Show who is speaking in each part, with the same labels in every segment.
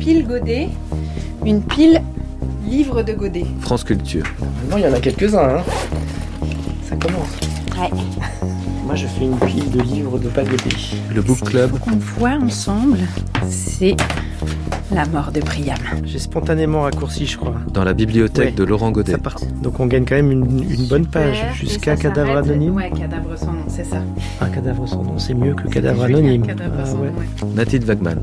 Speaker 1: pile Godet, une pile livre de Godet.
Speaker 2: France Culture.
Speaker 3: Non, il y en a quelques-uns. Hein. Ça commence.
Speaker 1: Ouais.
Speaker 3: Moi, je fais une pile de livres de pas Godet.
Speaker 2: Le Book Club.
Speaker 1: qu'on voit ensemble, c'est la mort de Priam.
Speaker 3: J'ai spontanément raccourci, je crois.
Speaker 2: Dans la bibliothèque
Speaker 3: Ouais.
Speaker 2: de Laurent Godet.
Speaker 3: Ça part. Donc on gagne quand même une, une bonne page jusqu'à cadavre anonyme.
Speaker 1: Ouais, cadavre sans nom, c'est ça.
Speaker 3: Un cadavre sans nom, c'est mieux que cadavre anonyme.
Speaker 1: cadavre
Speaker 3: Ah,
Speaker 1: sans
Speaker 3: ouais.
Speaker 1: nom, ouais.
Speaker 2: Nathalie Wagman.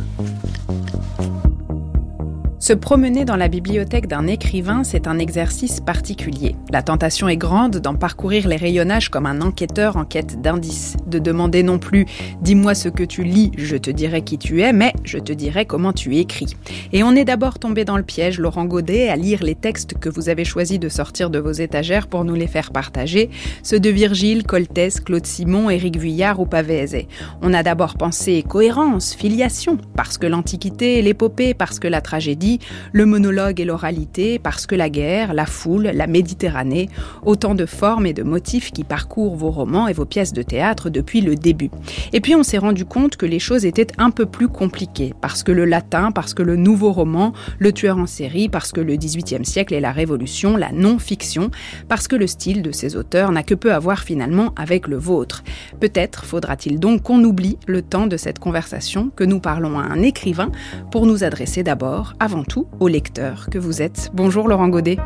Speaker 1: Se promener dans la bibliothèque d'un écrivain, c'est un exercice particulier. La tentation est grande d'en parcourir les rayonnages comme un enquêteur en quête d'indices, de demander non plus dis-moi ce que tu lis, je te dirai qui tu es, mais je te dirai comment tu écris. Et on est d'abord tombé dans le piège, Laurent Godet, à lire les textes que vous avez choisi de sortir de vos étagères pour nous les faire partager, ceux de Virgile, Coltès, Claude Simon, Éric Vuillard ou Pavézé. On a d'abord pensé cohérence, filiation, parce que l'Antiquité l'épopée, parce que la tragédie, le monologue et l'oralité, parce que la guerre, la foule, la Méditerranée, autant de formes et de motifs qui parcourent vos romans et vos pièces de théâtre depuis le début. Et puis on s'est rendu compte que les choses étaient un peu plus compliquées, parce que le latin, parce que le nouveau roman, le tueur en série, parce que le XVIIIe siècle et la Révolution, la non-fiction, parce que le style de ces auteurs n'a que peu à voir finalement avec le vôtre. Peut-être faudra-t-il donc qu'on oublie le temps de cette conversation, que nous parlons à un écrivain, pour nous adresser d'abord, avant tout, au lecteur que vous êtes. Bonjour Laurent Godet.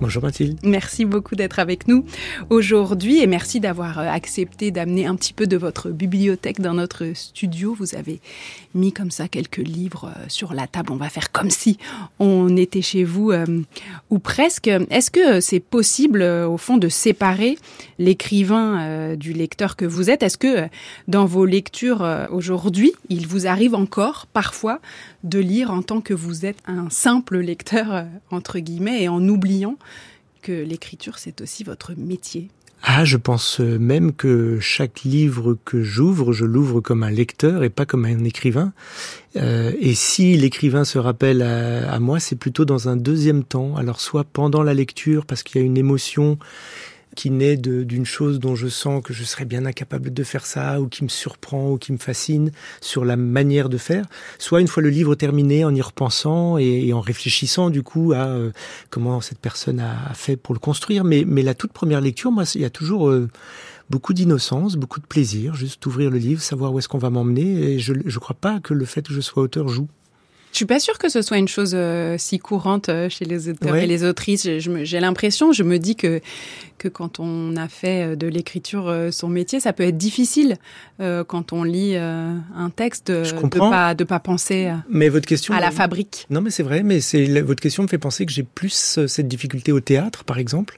Speaker 3: Bonjour Mathilde.
Speaker 1: Merci beaucoup d'être avec nous aujourd'hui et merci d'avoir euh, accepté d'amener un petit peu de votre bibliothèque dans notre studio. Vous avez mis comme ça quelques livres euh, sur la table. On va faire comme si on était chez vous euh, ou presque. Est-ce que c'est possible euh, au fond de séparer l'écrivain du lecteur que vous êtes? Est-ce que dans vos lectures aujourd'hui, il vous arrive encore parfois de lire en tant que vous êtes un simple lecteur entre guillemets et en oubliant que l'écriture, c'est aussi votre métier?
Speaker 3: Ah, je pense même que chaque livre que j'ouvre, je l'ouvre comme un lecteur et pas comme un écrivain. Euh, et si l'écrivain se rappelle à, à moi, c'est plutôt dans un deuxième temps. Alors soit pendant la lecture, parce qu'il y a une émotion qui naît d'une chose dont je sens que je serais bien incapable de faire ça, ou qui me surprend, ou qui me fascine sur la manière de faire, soit une fois le livre terminé, en y repensant et, en réfléchissant du coup à euh, comment cette personne a, a fait pour le construire. Mais, mais la toute première lecture, moi, il y a toujours euh, beaucoup d'innocence, beaucoup de plaisir, juste ouvrir le livre, savoir où est-ce qu'on va m'emmener. Et je ne crois pas que le fait que je sois auteur joue.
Speaker 1: Je suis pas sûre que ce soit une chose euh, si courante euh, chez les auteurs
Speaker 3: Ouais.
Speaker 1: et les autrices. J'ai l'impression, je me dis que que quand on a fait euh, de l'écriture euh, son métier, ça peut être difficile quand on lit un texte
Speaker 3: Je
Speaker 1: de pas de pas penser à,
Speaker 3: Mais votre question...
Speaker 1: à la fabrique.
Speaker 3: Non, mais c'est vrai, mais c'est votre question me fait penser que j'ai plus cette difficulté au théâtre, par exemple,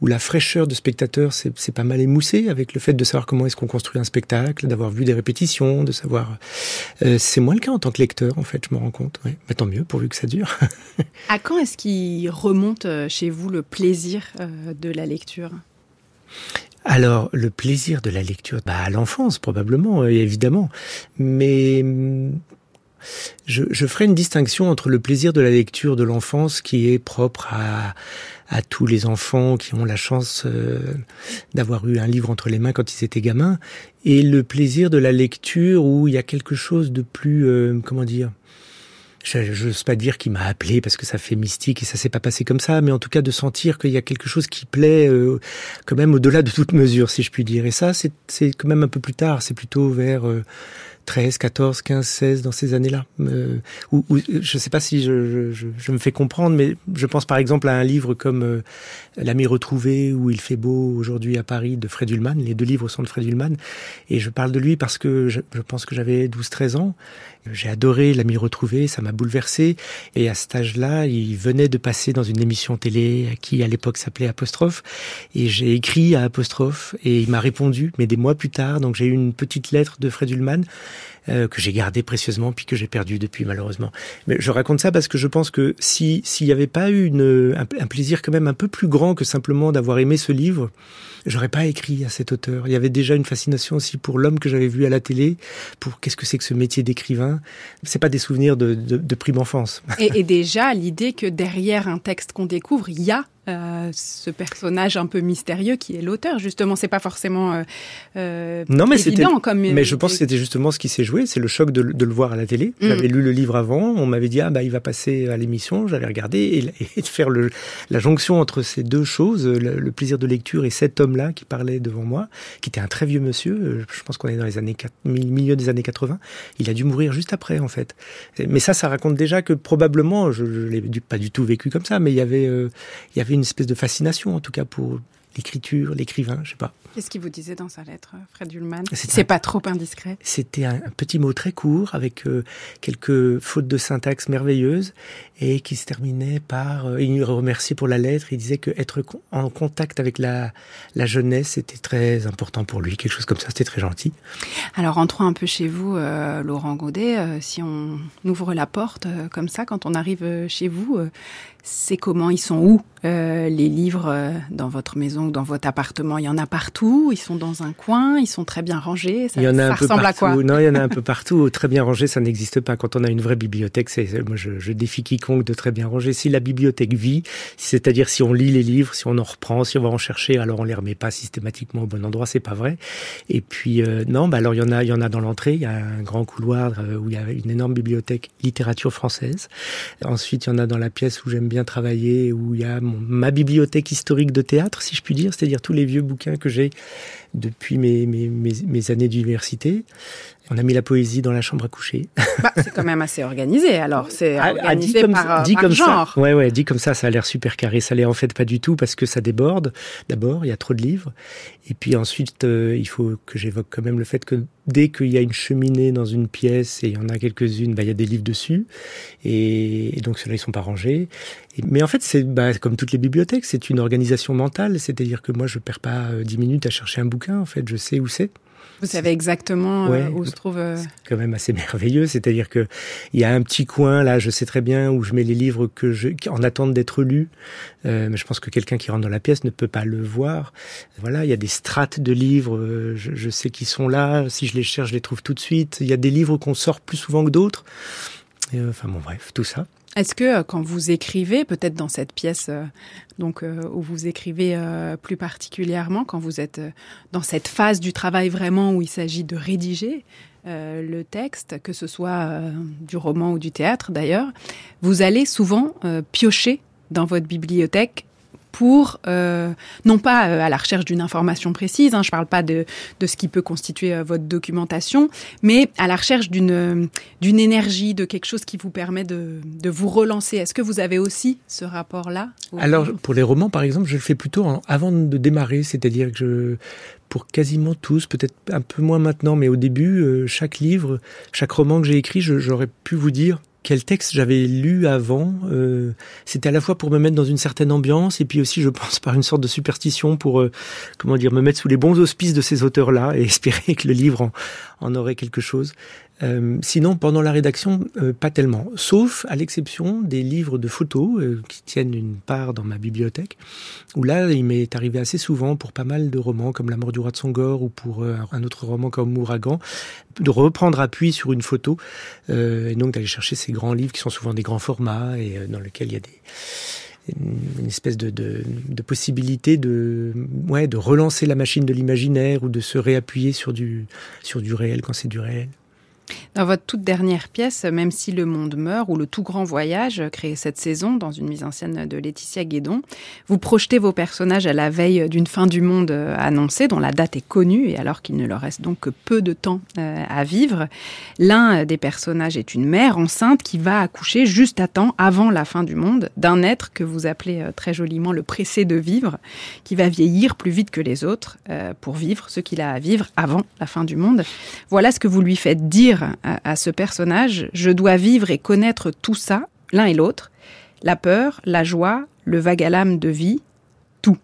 Speaker 3: où la fraîcheur de spectateur, c'est pas mal émoussé avec le fait de savoir comment est-ce qu'on construit un spectacle, d'avoir vu des répétitions, de savoir. Euh, c'est moins le cas en tant que lecteur, en fait, je me rends compte. Ouais. Mais tant mieux, pourvu que ça dure.
Speaker 1: À quand est-ce qu'il remonte euh, chez vous le plaisir euh, de la lecture?
Speaker 3: Alors, le plaisir de la lecture, bah, à l'enfance, probablement, euh, évidemment. Mais hum, je, je ferai une distinction entre le plaisir de la lecture de l'enfance qui est propre à, à tous les enfants qui ont la chance euh, d'avoir eu un livre entre les mains quand ils étaient gamins, et le plaisir de la lecture où il y a quelque chose de plus, euh, comment dire, je n'ose pas dire qu'il m'a appelé parce que ça fait mystique et ça s'est pas passé comme ça, mais en tout cas de sentir qu'il y a quelque chose qui plaît euh, quand même au-delà de toute mesure, si je puis dire. Et ça, c'est quand même un peu plus tard, c'est plutôt vers euh, 13, 14, 15, 16, dans ces années-là. Euh, où, où- je ne sais pas si je, je- je- me fais comprendre, mais je pense par exemple à un livre comme euh, L'ami retrouvé où il fait beau aujourd'hui à Paris de Fred Ullman. Les deux livres sont de Fred Ullman. Et je parle de lui parce que je, je pense que j'avais 12-13 ans. J'ai adoré L'ami retrouvé, bouleversé. Et à cet âge-là, il venait de passer dans une émission télé qui à l'époque s'appelait Apostrophe. Et j'ai écrit à Apostrophe et il m'a répondu, mais des mois plus tard. Donc j'ai eu une petite lettre de Fred Ullman euh, que j'ai gardée précieusement puis que j'ai perdue depuis malheureusement. Mais je raconte ça parce que je pense que si s'il n'y avait pas eu une, un, un plaisir quand même un peu plus grand que simplement d'avoir aimé ce livre, j'aurais pas écrit à cet auteur. Il y avait déjà une fascination aussi pour l'homme que j'avais vu à la télé, pour qu'est-ce que c'est que ce métier d'écrivain. C'est pas des souvenirs de, de, de prime enfance.
Speaker 1: et, et déjà l'idée que derrière un texte qu'on découvre, il y a euh, ce personnage un peu mystérieux qui est l'auteur. Justement, c'est pas forcément euh, euh
Speaker 3: non, mais
Speaker 1: évident comme.
Speaker 3: Mais je pense que c'était justement ce qui s'est joué. C'est le choc de, de, le voir à la télé. Mm. J'avais lu le livre avant. On m'avait dit ah bah il va passer à l'émission. J'avais regardé et, et, faire le, la jonction entre ces deux choses, le, plaisir de lecture et cet homme-là qui parlait devant moi, qui était un très vieux monsieur. Je pense qu'on est dans les années 4, milieu des années 80. Il a dû mourir juste après en fait. Mais ça, ça raconte déjà que probablement, je, je l'ai pas du tout vécu comme ça, mais il y avait, euh, il y avait une espèce de fascination en tout cas pour l'écriture, l'écrivain, je sais pas.
Speaker 1: Qu'est-ce qu'il vous disait dans sa lettre, Fred Ullmann? C'est pas trop indiscret.
Speaker 3: C'était un, petit mot très court avec euh, quelques fautes de syntaxe merveilleuses et qui se terminait par. Euh, il nous remerciait pour la lettre. Il disait que être en contact avec la, la jeunesse était très important pour lui, quelque chose comme ça. C'était très gentil.
Speaker 1: Alors rentrons un peu chez vous, euh, Laurent Godet. si on ouvre la porte comme ça, quand on arrive chez vous, c'est comment? Ils sont où les livres dans votre maison ou dans votre appartement? Il y en a partout ils sont dans un coin, ils sont très bien rangés. Ça,
Speaker 3: il y en a
Speaker 1: un
Speaker 3: peu
Speaker 1: partout.
Speaker 3: À
Speaker 1: quoi
Speaker 3: non, il y en a un peu partout. Très bien rangé, ça n'existe pas. Quand on a une vraie bibliothèque, c'est moi je, je, défie quiconque de très bien ranger. Si la bibliothèque vit, c'est-à-dire si on lit les livres, si on en reprend, si on va en chercher, alors on les remet pas systématiquement au bon endroit, c'est pas vrai. Et puis euh, non, bah alors il y en a, il y en a dans l'entrée. Il y a un grand couloir euh, où il y a une énorme bibliothèque littérature française. Ensuite, il y en a dans la pièce où j'aime bien travailler, où il y a mon, ma bibliothèque historique de théâtre, si je puis dire, c'est-à-dire tous les vieux bouquins que j'ai depuis mes, années d'université. On a mis la poésie dans la chambre à coucher.
Speaker 1: Bah, c'est quand même assez organisé. Alors, c'est ah, ah, organisé dit par, dit comme genre.
Speaker 3: Ça. Ouais, ouais, dit comme ça, ça a l'air super carré. Ça l'est en fait pas du tout parce que ça déborde. D'abord, il y a trop de livres. Et puis ensuite, euh, il faut que j'évoque quand même le fait que dès qu'il y a une cheminée dans une pièce et il y en a quelques-unes, bah, il y a des livres dessus. Et, donc ceux-là, ils sont pas rangés. mais en fait, c'est bah, comme toutes les bibliothèques, c'est une organisation mentale. C'est-à-dire que moi, je perds pas euh, dix minutes à chercher un bouquin. En fait, je sais où c'est.
Speaker 1: Vous savez exactement euh, où se trouve. Euh,
Speaker 3: c'est quand même assez merveilleux, c'est-à-dire que il y a un petit coin là, je sais très bien où je mets les livres que je en attente d'être lus. Euh, mais je pense que quelqu'un qui rentre dans la pièce ne peut pas le voir. Voilà, il y a des strates de livres. Je, je sais qu'ils sont là. Si je les cherche, je les trouve tout de suite. Il y a des livres qu'on sort plus souvent que d'autres. enfin bon, bref, tout ça.
Speaker 1: Est-ce que quand vous écrivez, peut-être dans cette pièce donc euh, où vous écrivez euh, plus particulièrement quand vous êtes euh, dans cette phase du travail vraiment où il s'agit de rédiger le texte, que ce soit du roman ou du théâtre d'ailleurs, vous allez souvent piocher dans votre bibliothèque pour, euh, non pas euh, à la recherche d'une information précise, hein, je ne parle pas de, de ce qui peut constituer euh, votre documentation, mais à la recherche d'une d'une énergie, de quelque chose qui vous permet de, de vous relancer. Est-ce que vous avez aussi ce rapport-là
Speaker 3: Alors, pour les romans, par exemple, je le fais plutôt avant de démarrer, c'est-à-dire que je, pour quasiment tous, peut-être un peu moins maintenant, mais au début, chaque livre, chaque roman que j'ai écrit, j'aurais pu vous dire quel texte j'avais lu avant. Euh, c'était à la fois pour me mettre dans une certaine ambiance et puis aussi, je pense, par une sorte de superstition pour, euh, comment dire, me mettre sous les bons auspices de ces auteurs-là et espérer que le livre en, en aurait quelque chose. Euh, sinon, pendant la rédaction, euh, pas tellement. Sauf à l'exception des livres de photos euh, qui tiennent une part dans ma bibliothèque, où là, il m'est arrivé assez souvent pour pas mal de romans comme La mort du roi de Songor ou pour un autre roman comme Ouragan, de reprendre appui sur une photo et donc d'aller chercher ces grands livres qui sont souvent des grands formats et dans lesquels il y a des une espèce de, de, de, possibilité de, ouais, de relancer la machine de l'imaginaire ou de se réappuyer sur du, sur du réel quand c'est du réel.
Speaker 1: Dans votre toute dernière pièce, Même si le monde meurt, ou Le tout grand voyage, créé cette saison dans une mise en scène de Laetitia Guédon, vous projetez vos personnages à la veille d'une fin du monde euh, annoncée, dont la date est connue, et alors qu'il ne leur reste donc que peu de temps euh, à vivre. L'un des personnages est une mère enceinte qui va accoucher juste à temps, avant la fin du monde, d'un être que vous appelez euh, très joliment le pressé de vivre, qui va vieillir plus vite que les autres pour vivre ce qu'il a à vivre avant la fin du monde. Voilà ce que vous lui faites dire à, ce personnage, je dois vivre et connaître tout ça, l'un et l'autre, la peur, la joie, le vague à l'âme de vie, tout.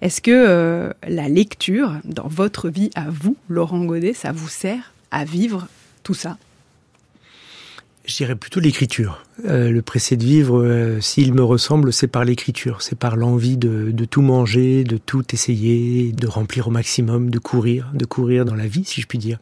Speaker 1: Est-ce que euh, la lecture, dans votre vie à vous, Laurent Godet, ça vous sert à vivre tout ça?
Speaker 3: Je dirais plutôt l'écriture. Euh, le pressé de vivre, euh, s'il me ressemble, c'est par l'écriture, c'est par l'envie de, tout manger, de tout essayer, de remplir au maximum, de courir, de courir dans la vie, si je puis dire.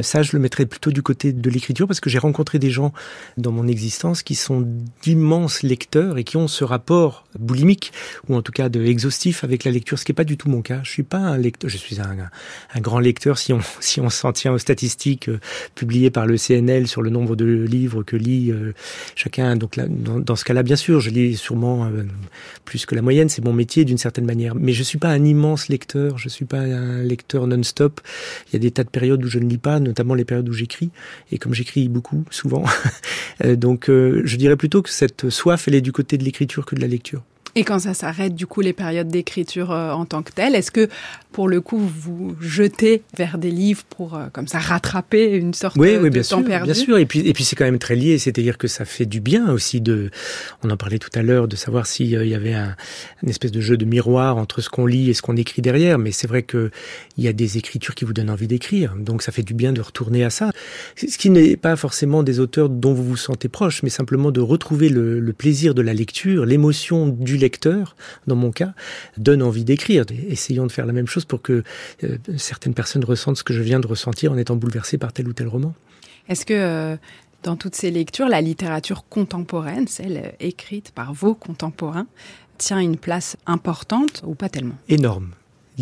Speaker 3: Ça, je le mettrais plutôt du côté de l'écriture parce que j'ai rencontré des gens dans mon existence qui sont d'immenses lecteurs et qui ont ce rapport boulimique ou en tout cas de exhaustif avec la lecture, ce qui n'est pas du tout mon cas. Je suis pas un lecteur, je suis un, un grand lecteur si on si on s'en tient aux statistiques euh, publiées par le CNL sur le nombre de livres que lit chacun donc là, dans, ce cas-là, bien sûr, je lis sûrement euh, plus que la moyenne. C'est mon métier d'une certaine manière. Mais je suis pas un immense lecteur. Je suis pas un lecteur non-stop. Il y a des tas de périodes où je ne lis pas, notamment les périodes où j'écris. Et comme j'écris beaucoup, souvent, euh, donc euh, je dirais plutôt que cette soif, elle est du côté de l'écriture que de la lecture.
Speaker 1: Et quand ça s'arrête, du coup, les périodes d'écriture en tant que telles, est-ce que pour le coup, vous jetez vers des livres pour euh, comme ça rattraper une sorte
Speaker 3: oui,
Speaker 1: de,
Speaker 3: oui, bien
Speaker 1: temps
Speaker 3: sûr,
Speaker 1: perdu?
Speaker 3: Bien sûr, et puis et puis c'est quand même très lié, c'est-à-dire que ça fait du bien aussi de. On en parlait tout à l'heure de savoir s'il euh, y avait un une espèce de jeu de miroir entre ce qu'on lit et ce qu'on écrit derrière, mais c'est vrai que il y a des écritures qui vous donnent envie d'écrire, donc ça fait du bien de retourner à ça. Ce qui n'est pas forcément des auteurs dont vous vous sentez proche, mais simplement de retrouver le, le plaisir de la lecture, l'émotion du lecteur, dans mon cas, donne envie d'écrire. Essayons de faire la même chose pour que euh, certaines personnes ressentent ce que je viens de ressentir en étant bouleversé par tel ou tel roman.
Speaker 1: Est-ce que euh, dans toutes ces lectures, la littérature contemporaine, celle euh, écrite par vos contemporains, tient une place importante ou pas tellement?
Speaker 3: Énorme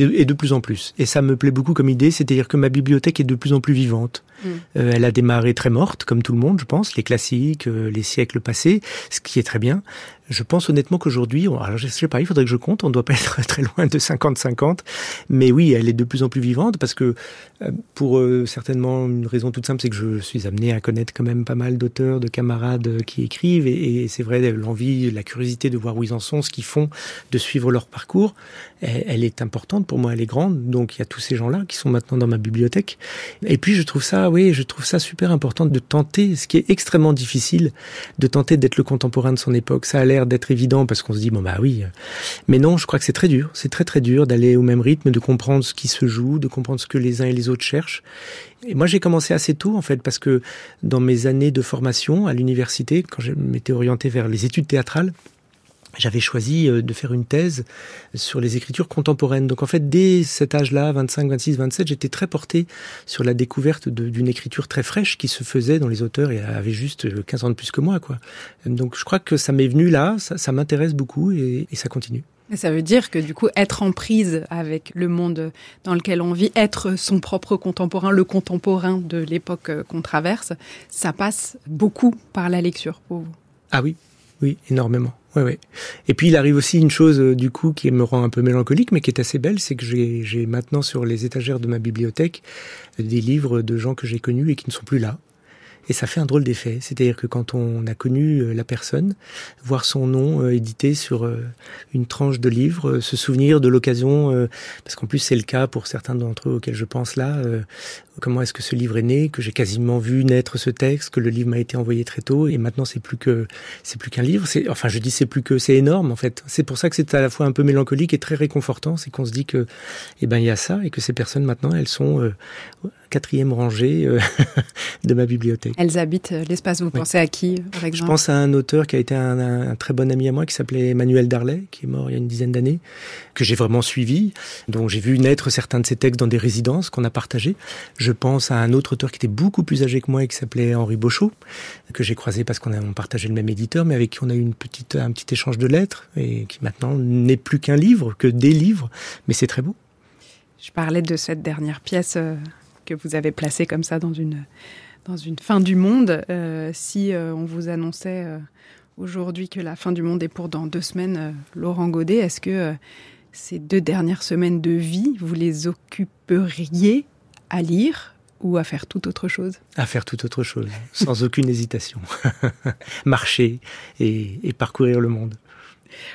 Speaker 3: et de plus en plus. Et ça me plaît beaucoup comme idée, c'est-à-dire que ma bibliothèque est de plus en plus vivante. Euh, elle a démarré très morte, comme tout le monde, je pense, les classiques, euh, les siècles passés, ce qui est très bien. Je pense honnêtement qu'aujourd'hui, alors je sais pas, il faudrait que je compte, on ne doit pas être très loin de 50-50, mais oui, elle est de plus en plus vivante parce que euh, pour certainement une raison toute simple, c'est que je suis amené à connaître quand même pas mal d'auteurs, de camarades qui écrivent, et, et c'est vrai, l'envie, la curiosité de voir où ils en sont, ce qu'ils font, de suivre leur parcours, elle, elle est importante pour moi, elle est grande, donc il y a tous ces gens-là qui sont maintenant dans ma bibliothèque. Et puis je trouve ça oui, je trouve ça super important de tenter, ce qui est extrêmement difficile, de tenter d'être le contemporain de son époque. Ça a l'air d'être évident parce qu'on se dit, bon bah oui. Mais non, je crois que c'est très dur. C'est très très dur d'aller au même rythme, de comprendre ce qui se joue, de comprendre ce que les uns et les autres cherchent. Et moi, j'ai commencé assez tôt, en fait, parce que dans mes années de formation à l'université, quand je m'étais orienté vers les études théâtrales, j'avais choisi euh, de faire une thèse sur les écritures contemporaines. Donc en fait, dès cet âge-là, 25, 26, 27, j'étais très porté sur la découverte d'une écriture très fraîche qui se faisait dans les auteurs et avait juste 15 ans de plus que moi. quoi. Donc je crois que ça m'est venu là, ça, ça m'intéresse beaucoup et, et ça continue.
Speaker 1: Et ça veut dire que du coup, être en prise avec le monde dans lequel on vit, être son propre contemporain, le contemporain de l'époque euh, qu'on traverse, ça passe beaucoup par la lecture pour vous.
Speaker 3: Ah oui, oui, énormément. Ouais, ouais. Et puis il arrive aussi une chose euh, du coup qui me rend un peu mélancolique, mais qui est assez belle, c'est que j'ai maintenant sur les étagères de ma bibliothèque des livres de gens que j'ai connus et qui ne sont plus là. Et ça fait un drôle d'effet. C'est-à-dire que quand on a connu euh, la personne, voir son nom euh, édité sur une tranche de livre, se souvenir de l'occasion, parce qu'en plus c'est le cas pour certains d'entre eux auxquels je pense là, comment est-ce que ce livre est né, que j'ai quasiment vu naître ce texte, que le livre m'a été envoyé très tôt, et maintenant c'est plus que c'est plus qu'un livre. C'est enfin je dis c'est plus que c'est énorme en fait. C'est pour ça que c'est à la fois un peu mélancolique et très réconfortant, c'est qu'on se dit que eh ben il y a ça et que ces personnes maintenant elles sont euh, quatrième rangée euh, de ma bibliothèque.
Speaker 1: Elles habitent euh, l'espace. Vous oui. pensez à qui par exemple
Speaker 3: Je pense à un auteur qui a été un, un, très bon ami à moi qui s'appelait Emmanuel Darlet, qui est mort il y a une dizaine d'années, que j'ai vraiment suivi, dont j'ai vu naître certains de ses textes dans des résidences qu'on a partagées. Je pense à un autre auteur qui était beaucoup plus âgé que moi et qui s'appelait Henri Beauchot, que j'ai croisé parce qu'on a partagé le même éditeur, mais avec qui on a eu un petit échange de lettres et qui maintenant n'est plus qu'un livre, que des livres, mais c'est très beau.
Speaker 1: Je parlais de cette dernière pièce euh, que vous avez placée comme ça dans une, fin du monde. Euh, si euh, on vous annonçait aujourd'hui que la fin du monde est pour dans deux semaines, Laurent Godet, est-ce que ces deux dernières semaines de vie, vous les occuperiez à lire ou à faire toute autre chose
Speaker 3: À faire toute autre chose, sans aucune hésitation. Marcher et, et, parcourir le monde.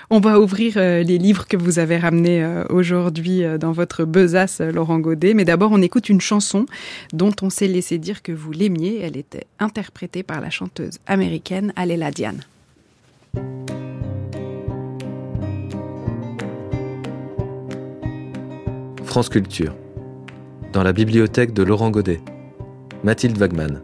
Speaker 1: On va ouvrir euh, les livres que vous avez ramenés euh, aujourd'hui euh, dans votre besace, Laurent Godet. Mais d'abord, on écoute une chanson dont on s'est laissé dire que vous l'aimiez. Elle était interprétée par la chanteuse américaine Alela Diane.
Speaker 2: France Culture dans la bibliothèque de Laurent Godet. Mathilde Wagman.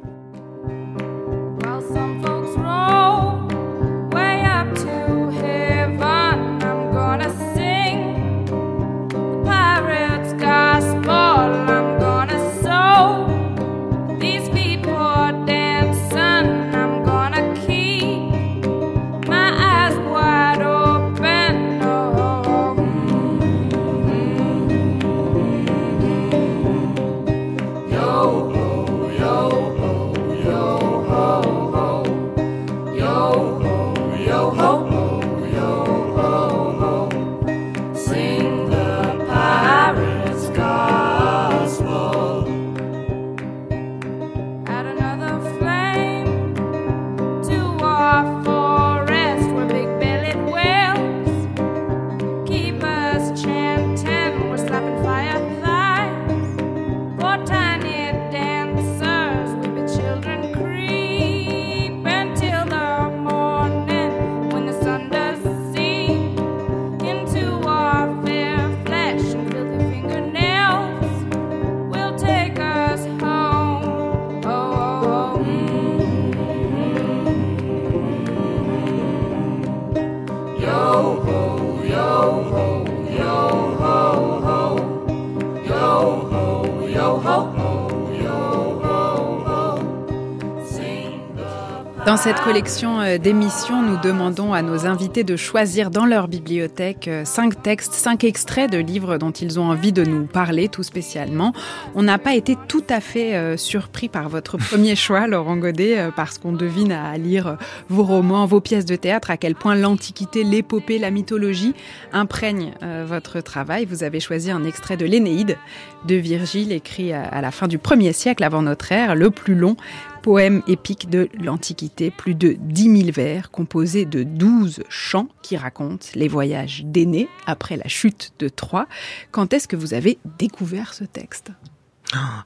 Speaker 1: Cette collection euh, d'émissions, nous demandons à nos invités de choisir dans leur bibliothèque euh, cinq textes, cinq extraits de livres dont ils ont envie de nous parler tout spécialement. On n'a pas été tout à fait euh, surpris par votre premier choix, Laurent Godet, parce qu'on devine à lire vos romans, vos pièces de théâtre, à quel point l'Antiquité, l'épopée, la mythologie imprègnent votre travail. Vous avez choisi un extrait de l'Énéide de Virgile, écrit à la fin du 1er siècle avant notre ère, le plus long poème épique de l'Antiquité, plus de 10 000 vers composés de 12 chants qui racontent les voyages d'Énée après la chute de Troie. Quand est-ce que vous avez découvert ce texte?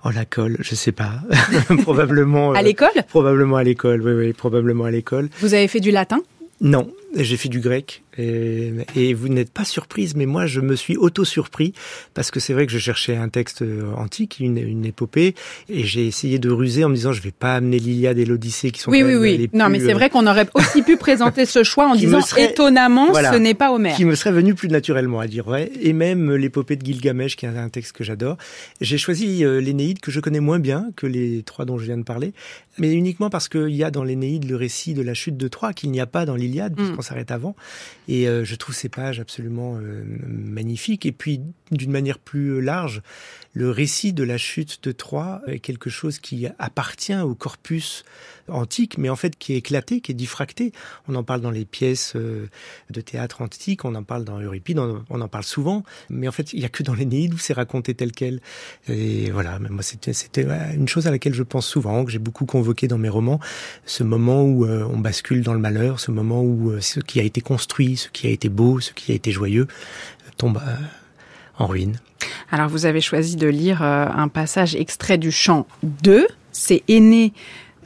Speaker 3: Oh la colle, je sais pas. probablement.
Speaker 1: à l'école?
Speaker 3: Probablement à l'école, oui, oui, probablement à l'école.
Speaker 1: Vous avez fait du latin?
Speaker 3: Non, j'ai fait du grec. Et, vous n'êtes pas surprise, mais moi je me suis auto-surpris parce que c'est vrai que je cherchais un texte euh, antique, une, une épopée, et j'ai essayé de ruser en me disant je vais pas amener l'Iliade et l'Odyssée qui sont
Speaker 1: oui oui oui. non mais c'est euh, vrai qu'on aurait aussi pu présenter ce choix en disant étonnamment ce n'est pas Homère.
Speaker 3: Qui me serait venu plus naturellement à dire vrai. Et même l'épopée de Gilgamesh qui est un texte que j'adore. J'ai choisi euh, l'Énéide que je connais moins bien que les trois dont je viens de parler mais uniquement parce qu'il y a dans l'Énéide le récit de la chute de Troie qu'il n'y a pas dans l'Iliade puisqu'on mm. s'arrête avant et euh, je trouve ces pages absolument euh, magnifiques. Et puis, d'une manière plus large, le récit de la chute de Troie est quelque chose qui appartient au corpus antique, mais en fait qui est éclaté, qui est diffracté. On en parle dans les pièces euh, de théâtre antique, on en parle dans Euripide, on en parle souvent, mais en fait il n'y a que dans l'Énéide où c'est raconté tel quel. Et voilà, moi c'était une chose à laquelle je pense souvent, que j'ai beaucoup convoqué dans mes romans, ce moment où euh, on bascule dans le malheur, ce moment où euh, ce qui a été construit, ce qui a été beau, ce qui a été joyeux, tombe en ruine.
Speaker 1: Alors vous avez choisi de lire un passage extrait du chant 2. C'est Aîné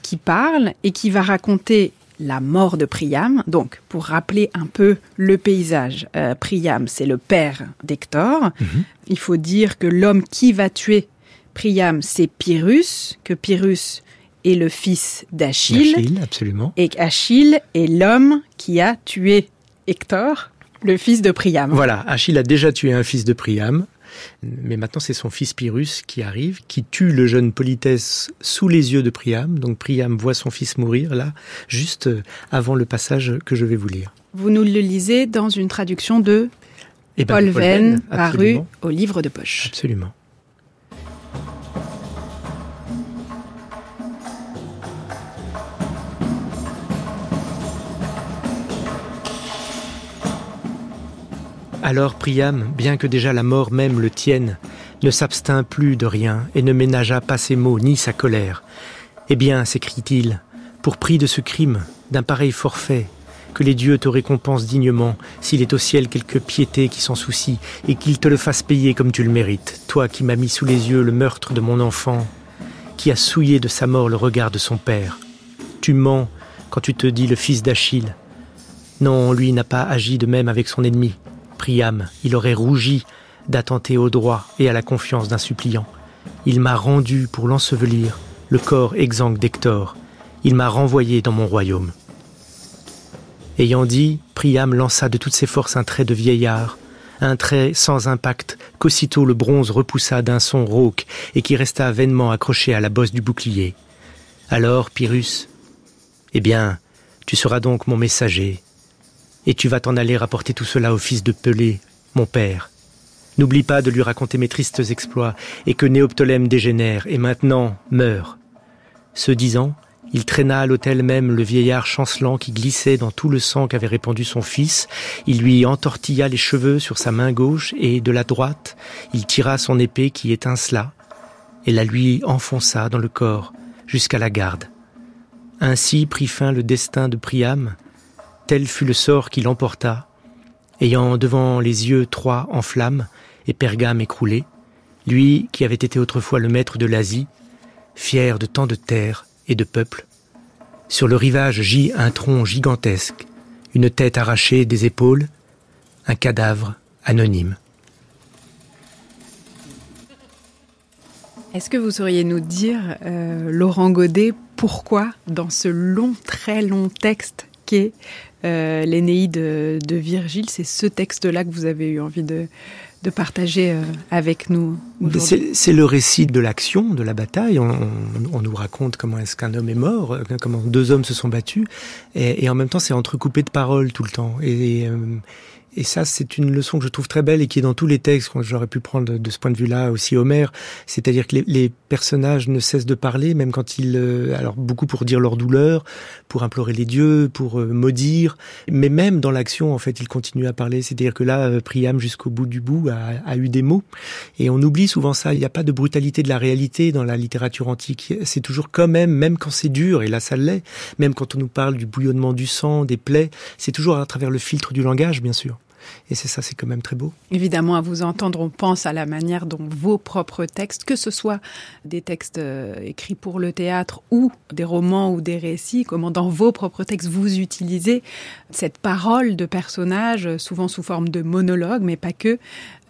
Speaker 1: qui parle et qui va raconter la mort de Priam. Donc, pour rappeler un peu le paysage, euh, Priam, c'est le père d'Hector. Mhm. Il faut dire que l'homme qui va tuer Priam, c'est Pyrrhus, que Pyrrhus est le fils d'Achille.
Speaker 3: Achille, absolument.
Speaker 1: Et qu'Achille est l'homme qui a tué Hector, le fils de Priam.
Speaker 3: Voilà, Achille a déjà tué un fils de Priam. Mais maintenant, c'est son fils Pyrrhus qui arrive, qui tue le jeune Polythèse sous les yeux de Priam. Donc Priam voit son fils mourir là, juste avant le passage que je vais vous lire.
Speaker 1: Vous nous le lisez dans une traduction de eh ben, Paul, Venn, paru au livre de poche.
Speaker 3: Absolument. Alors Priam, bien que déjà la mort même le tienne, ne s'abstint plus de rien et ne ménagea pas ses mots ni sa colère. Eh bien, s'écrie-t-il, pour prix de ce crime, d'un pareil forfait, que les dieux te récompensent dignement, s'il est au ciel quelque piété qui s'en soucie, et qu'ils te le fassent payer comme tu le mérites, toi qui m'as mis sous les yeux le meurtre de mon enfant, qui as souillé de sa mort le regard de son père. Tu mens quand tu te dis le fils d'Achille. Non, lui n'a pas agi de même avec son ennemi. Priam, il aurait rougi d'attenter au droit et à la confiance d'un suppliant. Il m'a rendu pour l'ensevelir, le corps exsangue d'Hector. Il m'a renvoyé dans mon royaume. Ayant dit, Priam lança de toutes ses forces un trait de vieillard, un trait sans impact qu'aussitôt le bronze repoussa d'un son rauque et qui resta vainement accroché à la bosse du bouclier. Alors, Pyrrhus, eh bien, tu seras donc mon messager, et tu vas t'en aller rapporter tout cela au fils de Pelée, mon père. N'oublie pas de lui raconter mes tristes exploits, et que Néoptolème dégénère, et maintenant meurt. Ce disant, il traîna à l'autel même le vieillard chancelant qui glissait dans tout le sang qu'avait répandu son fils. Il lui entortilla les cheveux sur sa main gauche et de la droite, il tira son épée qui étincela et la lui enfonça dans le corps jusqu'à la garde. Ainsi prit fin le destin de Priam, Tel fut le sort qui l'emporta, ayant devant les yeux Troie en flammes et Pergame écroulé, lui qui avait été autrefois le maître de l'Asie, fier de tant de terres et de peuples. Sur le rivage gît un tronc gigantesque, une tête arrachée des épaules, un cadavre anonyme.
Speaker 1: Est-ce que vous sauriez nous dire, euh, Laurent Godet, pourquoi dans ce long, très long texte qu'est euh, l'Énéide de, Virgile, c'est ce texte-là que vous avez eu envie de, de partager euh, avec nous
Speaker 3: C'est le récit de l'action, de la bataille. On, nous raconte comment est-ce qu'un homme est mort, euh, comment deux hommes se sont battus, et, en même temps c'est entrecoupé de paroles tout le temps. Et, euh, et ça, c'est une leçon que je trouve très belle et qui est dans tous les textes. J'aurais pu prendre de ce point de vue-là aussi Homère. C'est-à-dire que les, personnages ne cessent de parler, même quand ils, euh, alors beaucoup pour dire leur douleur, pour implorer les dieux, pour euh, maudire, mais même dans l'action, en fait, ils continuent à parler. C'est-à-dire que là, euh, Priam, jusqu'au bout du bout, a, eu des mots. Et on oublie souvent ça. Il n'y a pas de brutalité de la réalité dans la littérature antique. C'est toujours quand même, même quand c'est dur, et là ça l'est, même quand on nous parle du bouillonnement du sang, des plaies, c'est toujours à travers le filtre du langage, bien sûr. Et c'est ça, c'est quand même très beau.
Speaker 1: Évidemment, à vous entendre, on pense à la manière dont vos propres textes, que ce soit des textes euh, écrits pour le théâtre ou des romans ou des récits, comment dans vos propres textes vous utilisez cette parole de personnage, souvent sous forme de monologue, mais pas que,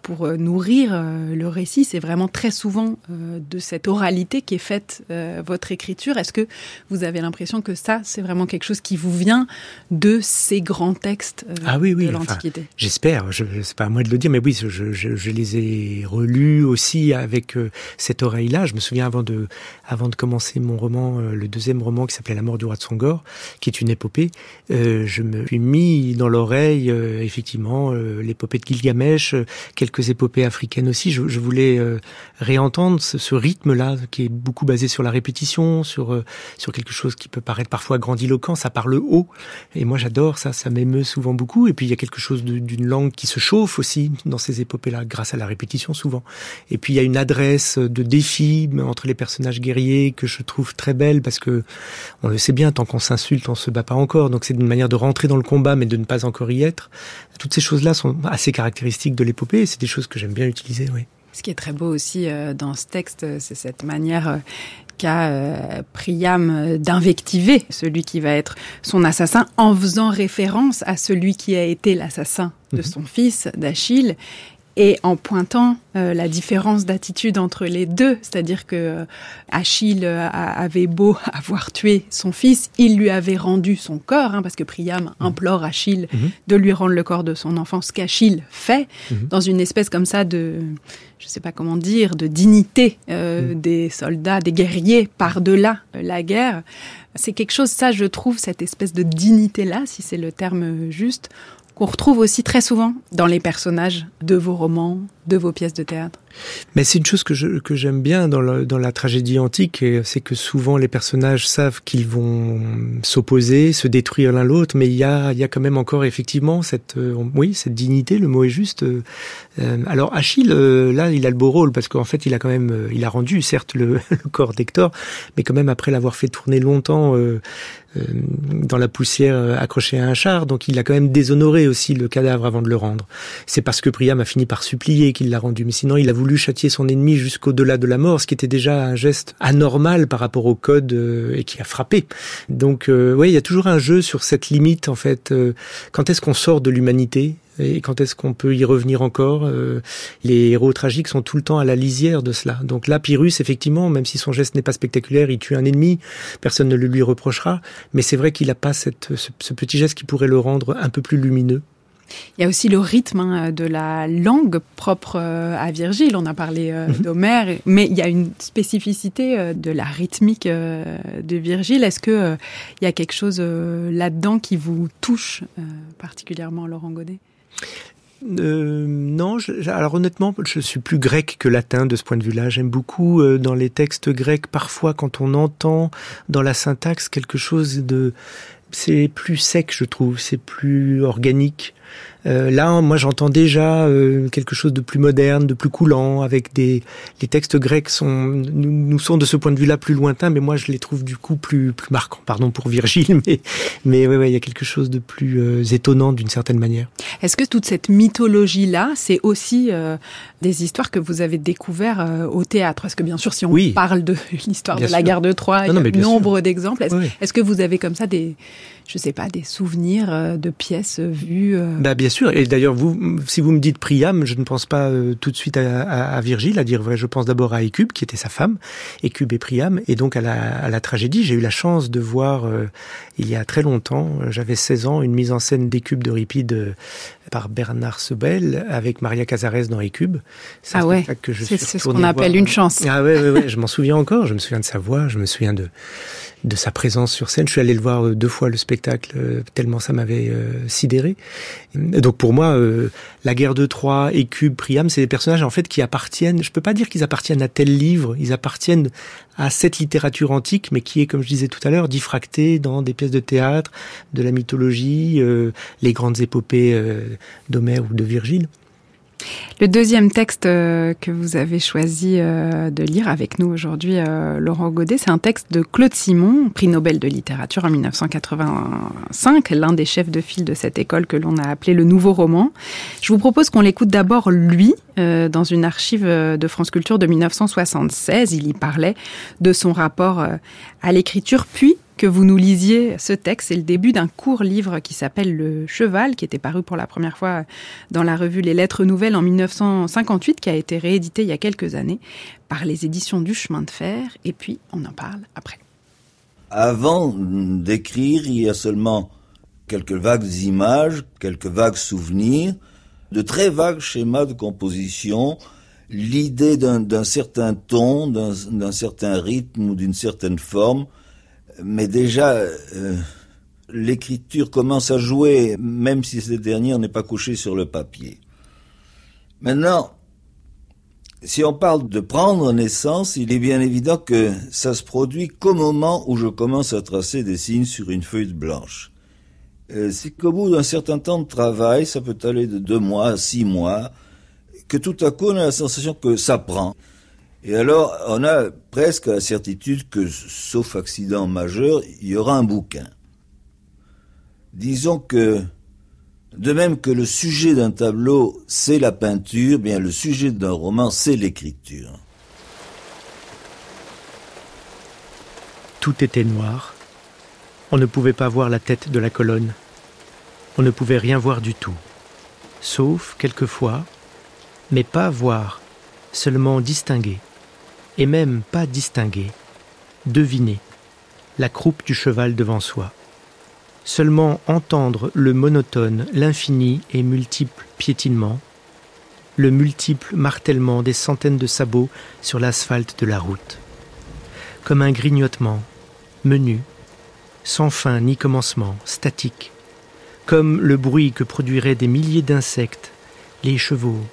Speaker 1: pour euh, nourrir euh, le récit, c'est vraiment très souvent euh, de cette oralité qui est faite votre écriture. Est-ce que vous avez l'impression que ça, c'est vraiment quelque chose qui vous vient de ces grands textes
Speaker 3: ah oui, oui.
Speaker 1: de l'Antiquité?
Speaker 3: J'espère, je, c'est pas à moi de le dire, mais oui, je, je, je les ai relus aussi avec cette oreille-là. Je me souviens avant de, avant de commencer mon roman, le deuxième roman qui s'appelait La mort du roi de Songor, qui est une épopée, je me suis mis dans l'oreille effectivement l'épopée de Gilgamesh, quelques épopées africaines aussi. Je, voulais euh, réentendre ce, ce rythme-là qui est beaucoup basé sur la répétition, sur euh, sur quelque chose qui peut paraître parfois grandiloquent. Ça parle haut, et moi j'adore ça. Ça m'émeut souvent beaucoup. Et puis il y a quelque chose d'une langue qui se chauffe aussi dans ces épopées-là, grâce à la répétition souvent. Et puis il y a une adresse de défi entre les personnages guerriers que je trouve très belle parce que on le sait bien, tant qu'on s'insulte, on se bat pas encore. Donc c'est une manière de rentrer dans le combat, mais de ne pas encore y être. Toutes ces choses-là sont assez caractéristiques de l'épopée c'est des choses que j'aime bien utiliser, oui.
Speaker 1: Ce qui est très beau aussi euh, dans ce texte, c'est cette manière euh, qu'a euh, Priam d'invectiver celui qui va être son assassin en faisant référence à celui qui a été l'assassin de mhm. son fils, d'Achille, et en pointant euh, la différence d'attitude entre les deux, c'est-à-dire que euh, Achille euh, avait beau avoir tué son fils, il lui avait rendu son corps, hein, parce que Priam mhm. implore Achille mhm. de lui rendre le corps de son enfant, ce qu'Achille fait mhm. dans une espèce comme ça de, je sais pas comment dire, de dignité des soldats, des guerriers par-delà la guerre. C'est quelque chose, ça je trouve, cette espèce de dignité-là, si c'est le terme juste, qu'on retrouve aussi très souvent dans les personnages de vos romans, de vos pièces de théâtre?
Speaker 3: Mais c'est une chose que je, que j'aime bien dans, la tragédie antique, c'est que souvent les personnages savent qu'ils vont s'opposer, se détruire l'un l'autre, mais il y a, quand même encore effectivement cette, euh, oui, cette dignité, le mot est juste. Euh, euh, alors Achille, là, il a le beau rôle parce qu'en fait, il a quand même, il a rendu certes le, le corps d'Hector, mais quand même après l'avoir fait tourner longtemps dans la poussière accroché à un char, donc il a quand même déshonoré aussi le cadavre avant de le rendre. C'est parce que Priam a fini par supplier qu'il l'a rendu, mais sinon il a voulu châtier son ennemi jusqu'au-delà de la mort, ce qui était déjà un geste anormal par rapport au code euh, et qui a frappé. Donc euh, oui, il y a toujours un jeu sur cette limite en fait. Euh, quand est-ce qu'on sort de l'humanité et quand est-ce qu'on peut y revenir encore Les héros tragiques sont tout le temps à la lisière de cela. Donc là, Pyrrhus, effectivement, même si son geste n'est pas spectaculaire, il tue un ennemi, personne ne le lui reprochera, mais c'est vrai qu'il n'a pas ce petit geste qui pourrait le rendre un peu plus lumineux.
Speaker 1: Il y a aussi le rythme hein, de la langue propre euh, à Virgile. On a parlé euh, mhm. d'Homère, mais il y a une spécificité euh, de la rythmique de Virgile. Est-ce que il y a quelque chose là-dedans qui vous touche particulièrement, Laurent Godet?
Speaker 3: Non, alors honnêtement, je suis plus grec que latin de ce point de vue-là. J'aime beaucoup dans les textes grecs, parfois quand on entend dans la syntaxe quelque chose de, c'est plus sec, je trouve, c'est plus organique. Euh, là, moi, j'entends déjà euh, quelque chose de plus moderne, de plus coulant, avec des les textes grecs sont nous, sont de ce point de vue-là plus lointains, mais moi, je les trouve du coup plus plus marquants. Pardon pour Virgile, mais mais ouais, ouais, il y a quelque chose de plus euh, étonnant d'une certaine manière.
Speaker 1: Est-ce que toute cette mythologie-là, c'est aussi des histoires que vous avez découvert au théâtre? Parce que bien sûr, si on parle de l'histoire de la guerre de Troie, il y a nombre d'exemples. Est-ce que vous avez comme ça des je sais pas, des souvenirs de pièces vues
Speaker 3: Bah bien sûr. Et d'ailleurs, vous, si vous me dites Priam, je ne pense pas euh, tout de suite à, à, Virgile. À dire vrai, je pense d'abord à Écube, qui était sa femme, Écube et Priam, et donc à la, à la tragédie. J'ai eu la chance de voir il y a très longtemps, j'avais 16 ans, une mise en scène d'Écube d'Euripide par Bernard Sebel avec Maria Cazares dans Écube.
Speaker 1: Ah ouais, c'est ce qu'on appelle une chance.
Speaker 3: Ah ouais, ouais, ouais je m'en souviens encore. Je me souviens de sa voix, je me souviens de de sa présence sur scène. Je suis allé le voir euh, deux fois le spectacle, euh, tellement ça m'avait euh, sidéré. donc pour moi, la guerre de Troie, Écube, Priam, c'est des personnages en fait qui appartiennent. Je peux pas dire qu'ils appartiennent à tel livre. Ils appartiennent à cette littérature antique, mais qui est, comme je disais tout à l'heure, diffractée dans des pièces de théâtre, de la mythologie, les grandes épopées d'Homère ou de Virgile.
Speaker 1: Le deuxième texte euh, que vous avez choisi euh, de lire avec nous aujourd'hui, euh, Laurent Godet, c'est un texte de Claude Simon, prix Nobel de littérature en 1985, l'un des chefs de file de cette école que l'on a appelé le nouveau roman. Je vous propose qu'on l'écoute d'abord lui, dans une archive de France Culture de 1976. Il y parlait de son rapport à l'écriture, puis que vous nous lisiez ce texte. C'est le début d'un court livre qui s'appelle Le Cheval, qui était paru pour la première fois dans la revue Les Lettres Nouvelles en 1958, qui a été réédité il y a quelques années par les éditions du Chemin de Fer. Et puis, on en parle après.
Speaker 4: Avant d'écrire, il y a seulement quelques vagues images, quelques vagues souvenirs, de très vagues schémas de composition, l'idée d'un certain ton, d'un certain rythme ou d'une certaine forme, mais déjà, euh, l'écriture commence à jouer, même si cette dernière n'est pas couchée sur le papier. Maintenant, si on parle de prendre naissance, il est bien évident que ça se produit qu'au moment où je commence à tracer des signes sur une feuille blanche. Euh, c'est qu'au bout d'un certain temps de travail, ça peut aller de deux mois à six mois, que tout à coup on a la sensation que ça prend. Et alors, on a presque la certitude que, sauf accident majeur, il y aura un bouquin. Disons que, de même que le sujet d'un tableau, c'est la peinture, bien le sujet d'un roman, c'est l'écriture.
Speaker 3: Tout était noir. On ne pouvait pas voir la tête de la colonne. On ne pouvait rien voir du tout. Sauf, quelquefois, mais pas voir, seulement distinguer et même pas distinguer, deviner la croupe du cheval devant soi. Seulement entendre le monotone, l'infini et multiple piétinement, le multiple martèlement des centaines de sabots sur l'asphalte de la route. Comme un grignotement, menu, sans fin ni commencement, statique, comme le bruit que produiraient des milliers d'insectes, les chevaux,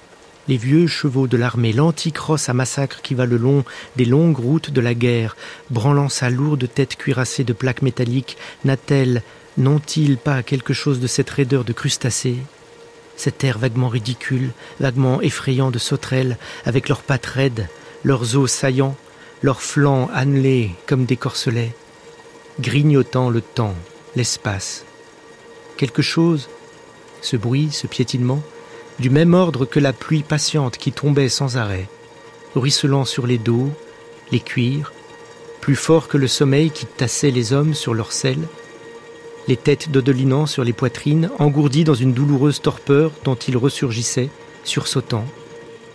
Speaker 3: les vieux chevaux de l'armée, l'antique à massacre qui va le long des longues routes de la guerre, branlant sa lourde tête cuirassée de plaques métalliques, n'a-t-elle, n'ont-ils pas quelque chose de cette raideur de crustacés? Cet air vaguement ridicule, vaguement effrayant de sauterelles, avec leurs pattes raides, leurs os saillants, leurs flancs annelés comme des corselets, grignotant le temps, l'espace. Quelque chose, ce bruit, ce piétinement, du même ordre que la pluie patiente qui tombait sans arrêt, ruisselant sur les dos, les cuirs, plus fort que le sommeil qui tassait les hommes sur leurs selles, les têtes dodelinant sur les poitrines, engourdies dans une douloureuse torpeur dont ils ressurgissaient, sursautant,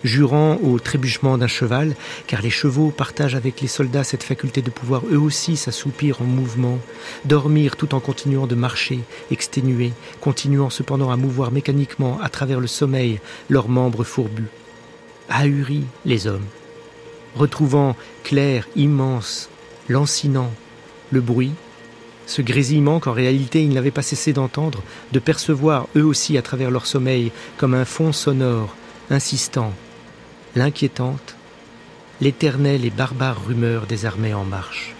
Speaker 3: jurant au trébuchement d'un cheval, car les chevaux partagent avec les soldats cette faculté de pouvoir eux aussi s'assoupir en mouvement, dormir tout en continuant de marcher, exténués, continuant cependant à mouvoir mécaniquement à travers le sommeil leurs membres fourbus. Ahuris les hommes, retrouvant clair, immense, lancinant, le bruit, ce grésillement qu'en réalité ils n'avaient pas cessé d'entendre, de percevoir eux aussi à travers leur sommeil comme un fond sonore, insistant, l'inquiétante, l'éternelle et barbare rumeur des armées en marche.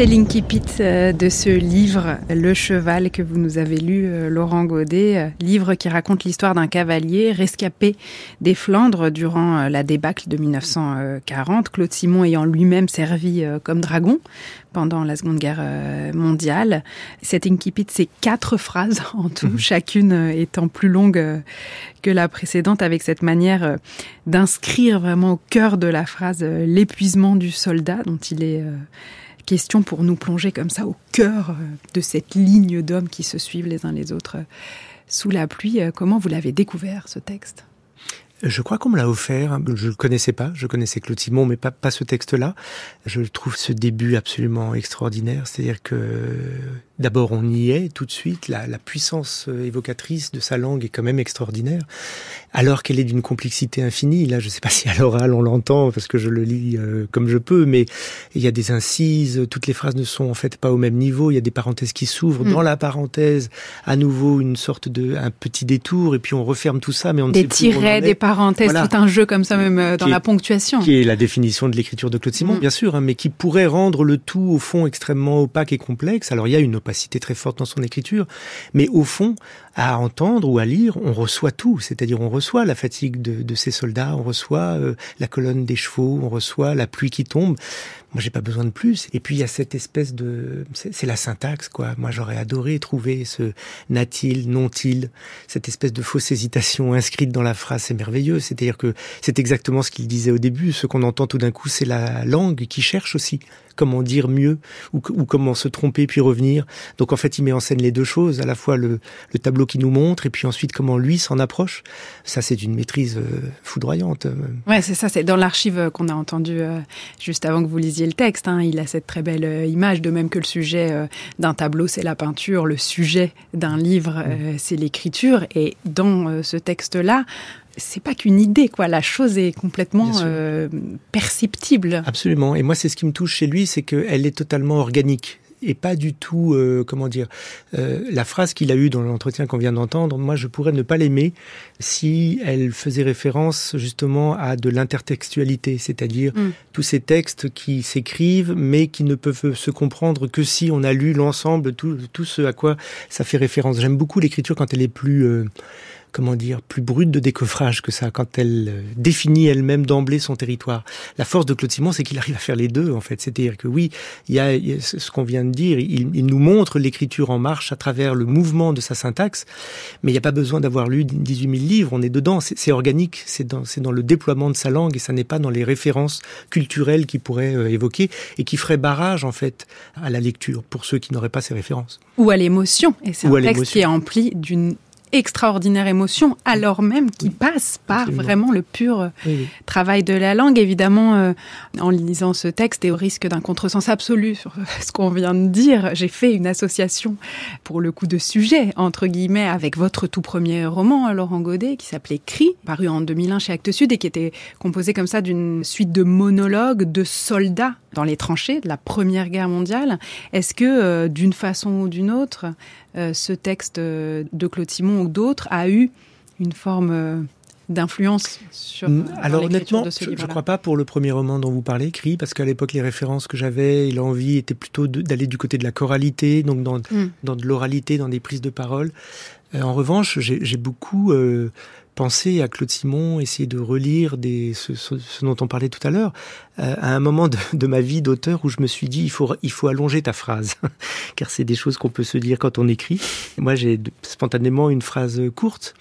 Speaker 1: C'est l'incipit euh, de ce livre, Le Cheval, que vous nous avez lu, euh, Laurent Godet, euh, livre qui raconte l'histoire d'un cavalier rescapé des Flandres durant la débâcle de 1940, Claude Simon ayant lui-même servi comme dragon pendant la Seconde Guerre mondiale. Cet incipit, c'est quatre phrases en tout, mhm. chacune étant plus longue que la précédente, avec cette manière d'inscrire vraiment au cœur de la phrase l'épuisement du soldat dont il est question pour nous plonger comme ça au cœur euh, de cette ligne d'hommes qui se suivent les uns les autres euh, sous la pluie. Euh, comment vous l'avez découvert, ce texte?
Speaker 3: Je crois qu'on me l'a offert. Je le connaissais pas. Je connaissais Claude Simon, mais pas, pas ce texte-là. Je trouve ce début absolument extraordinaire. C'est-à-dire que d'abord on y est tout de suite. La, la, puissance évocatrice de sa langue est quand même extraordinaire, alors qu'elle est d'une complexité infinie. Là, je ne sais pas si à l'oral on l'entend parce que je le lis euh, comme je peux, mais il y a des incises. Toutes les phrases ne sont en fait pas au même niveau. Il y a des parenthèses qui s'ouvrent. Mm. Dans la parenthèse, à nouveau une sorte de un petit détour, et puis on referme tout ça, mais on
Speaker 1: des
Speaker 3: ne
Speaker 1: sait tirets, des parenthèses, tout un jeu comme ça même euh, dans la ponctuation.
Speaker 3: Qui est la définition de l'écriture de Claude Simon, mm. bien sûr, hein, mais qui pourrait rendre le tout au fond extrêmement opaque et complexe. Alors il y a une opacité très forte dans son écriture, mais au fond, à entendre ou à lire, on reçoit tout. C'est-à-dire on reçoit la fatigue de, de ces soldats, on reçoit euh, la colonne des chevaux, on reçoit la pluie qui tombe. Moi, j'ai pas besoin de plus. Et puis il y a cette espèce de, c'est la syntaxe quoi. Moi, j'aurais adoré trouver ce n'a-t-il, non-il, cette espèce de fausse hésitation inscrite dans la phrase. C'est merveilleux. C'est-à-dire que c'est exactement ce qu'il disait au début. Ce qu'on entend tout d'un coup, c'est la langue qui cherche aussi comment dire mieux ou, comment se tromper puis revenir. Donc en fait, il met en scène les deux choses, à la fois le, tableau qui nous montre et puis ensuite comment lui s'en approche. Ça, c'est d'une maîtrise euh, foudroyante.
Speaker 1: Ouais, c'est ça. C'est dans l'archive qu'on a entendu euh, juste avant que vous lisiez le texte. Hein. il a cette très belle euh, image, de même que le sujet d'un tableau, c'est la peinture, le sujet d'un livre, mm. c'est l'écriture. Et dans ce texte-là, c'est pas qu'une idée, quoi. La chose est complètement euh, perceptible.
Speaker 3: Absolument. Et moi, c'est ce qui me touche chez lui, c'est qu'elle est totalement organique et pas du tout, euh, comment dire, euh, la phrase qu'il a eue dans l'entretien qu'on vient d'entendre, moi je pourrais ne pas l'aimer si elle faisait référence justement à de l'intertextualité, c'est-à-dire mm. tous ces textes qui s'écrivent mais qui ne peuvent se comprendre que si on a lu l'ensemble, tout, tout ce à quoi ça fait référence. J'aime beaucoup l'écriture quand elle est plus comment dire, plus brute de décoffrage que ça, quand elle euh, définit elle-même d'emblée son territoire. La force de Claude Simon, c'est qu'il arrive à faire les deux, en fait. C'est-à-dire que oui, il y a, ce qu'on vient de dire, il, il nous montre l'écriture en marche à travers le mouvement de sa syntaxe, mais il n'y a pas besoin d'avoir lu 18 000 livres, on est dedans, c'est organique, c'est dans, dans le déploiement de sa langue et ça n'est pas dans les références culturelles qu'il pourrait euh, évoquer et qui ferait barrage, en fait, à la lecture pour ceux qui n'auraient pas ces références.
Speaker 1: Ou à l'émotion. Et c'est un texte qui est empli d'une extraordinaire émotion, alors même qu'il passe par vraiment le pur travail de la langue. Évidemment, euh, en lisant ce texte et au risque d'un contresens absolu sur ce qu'on vient de dire, j'ai fait une association pour le coup de sujet, entre guillemets, avec votre tout premier roman, Laurent Godet, qui s'appelait Cri, paru en 2001 chez Actes Sud et qui était composé comme ça d'une suite de monologues de soldats dans les tranchées de la Première Guerre mondiale. Est-ce que, euh, d'une façon ou d'une autre, euh, ce texte de Claude Simon ou d'autres a eu une forme euh, d'influence sur
Speaker 3: Alors honnêtement, de ce je ne crois pas pour le premier roman dont vous parlez, Cri, parce qu'à l'époque les références que j'avais et l'envie était plutôt d'aller du côté de la choralité, donc dans, dans de l'oralité, dans des prises de parole. en revanche, j'ai beaucoup penser à Claude Simon, essayer de relire des, ce, dont on parlait tout à l'heure, euh, à un moment de, ma vie d'auteur où je me suis dit il faut, il faut allonger ta phrase, car c'est des choses qu'on peut se dire quand on écrit. Moi, j'ai spontanément une phrase courte.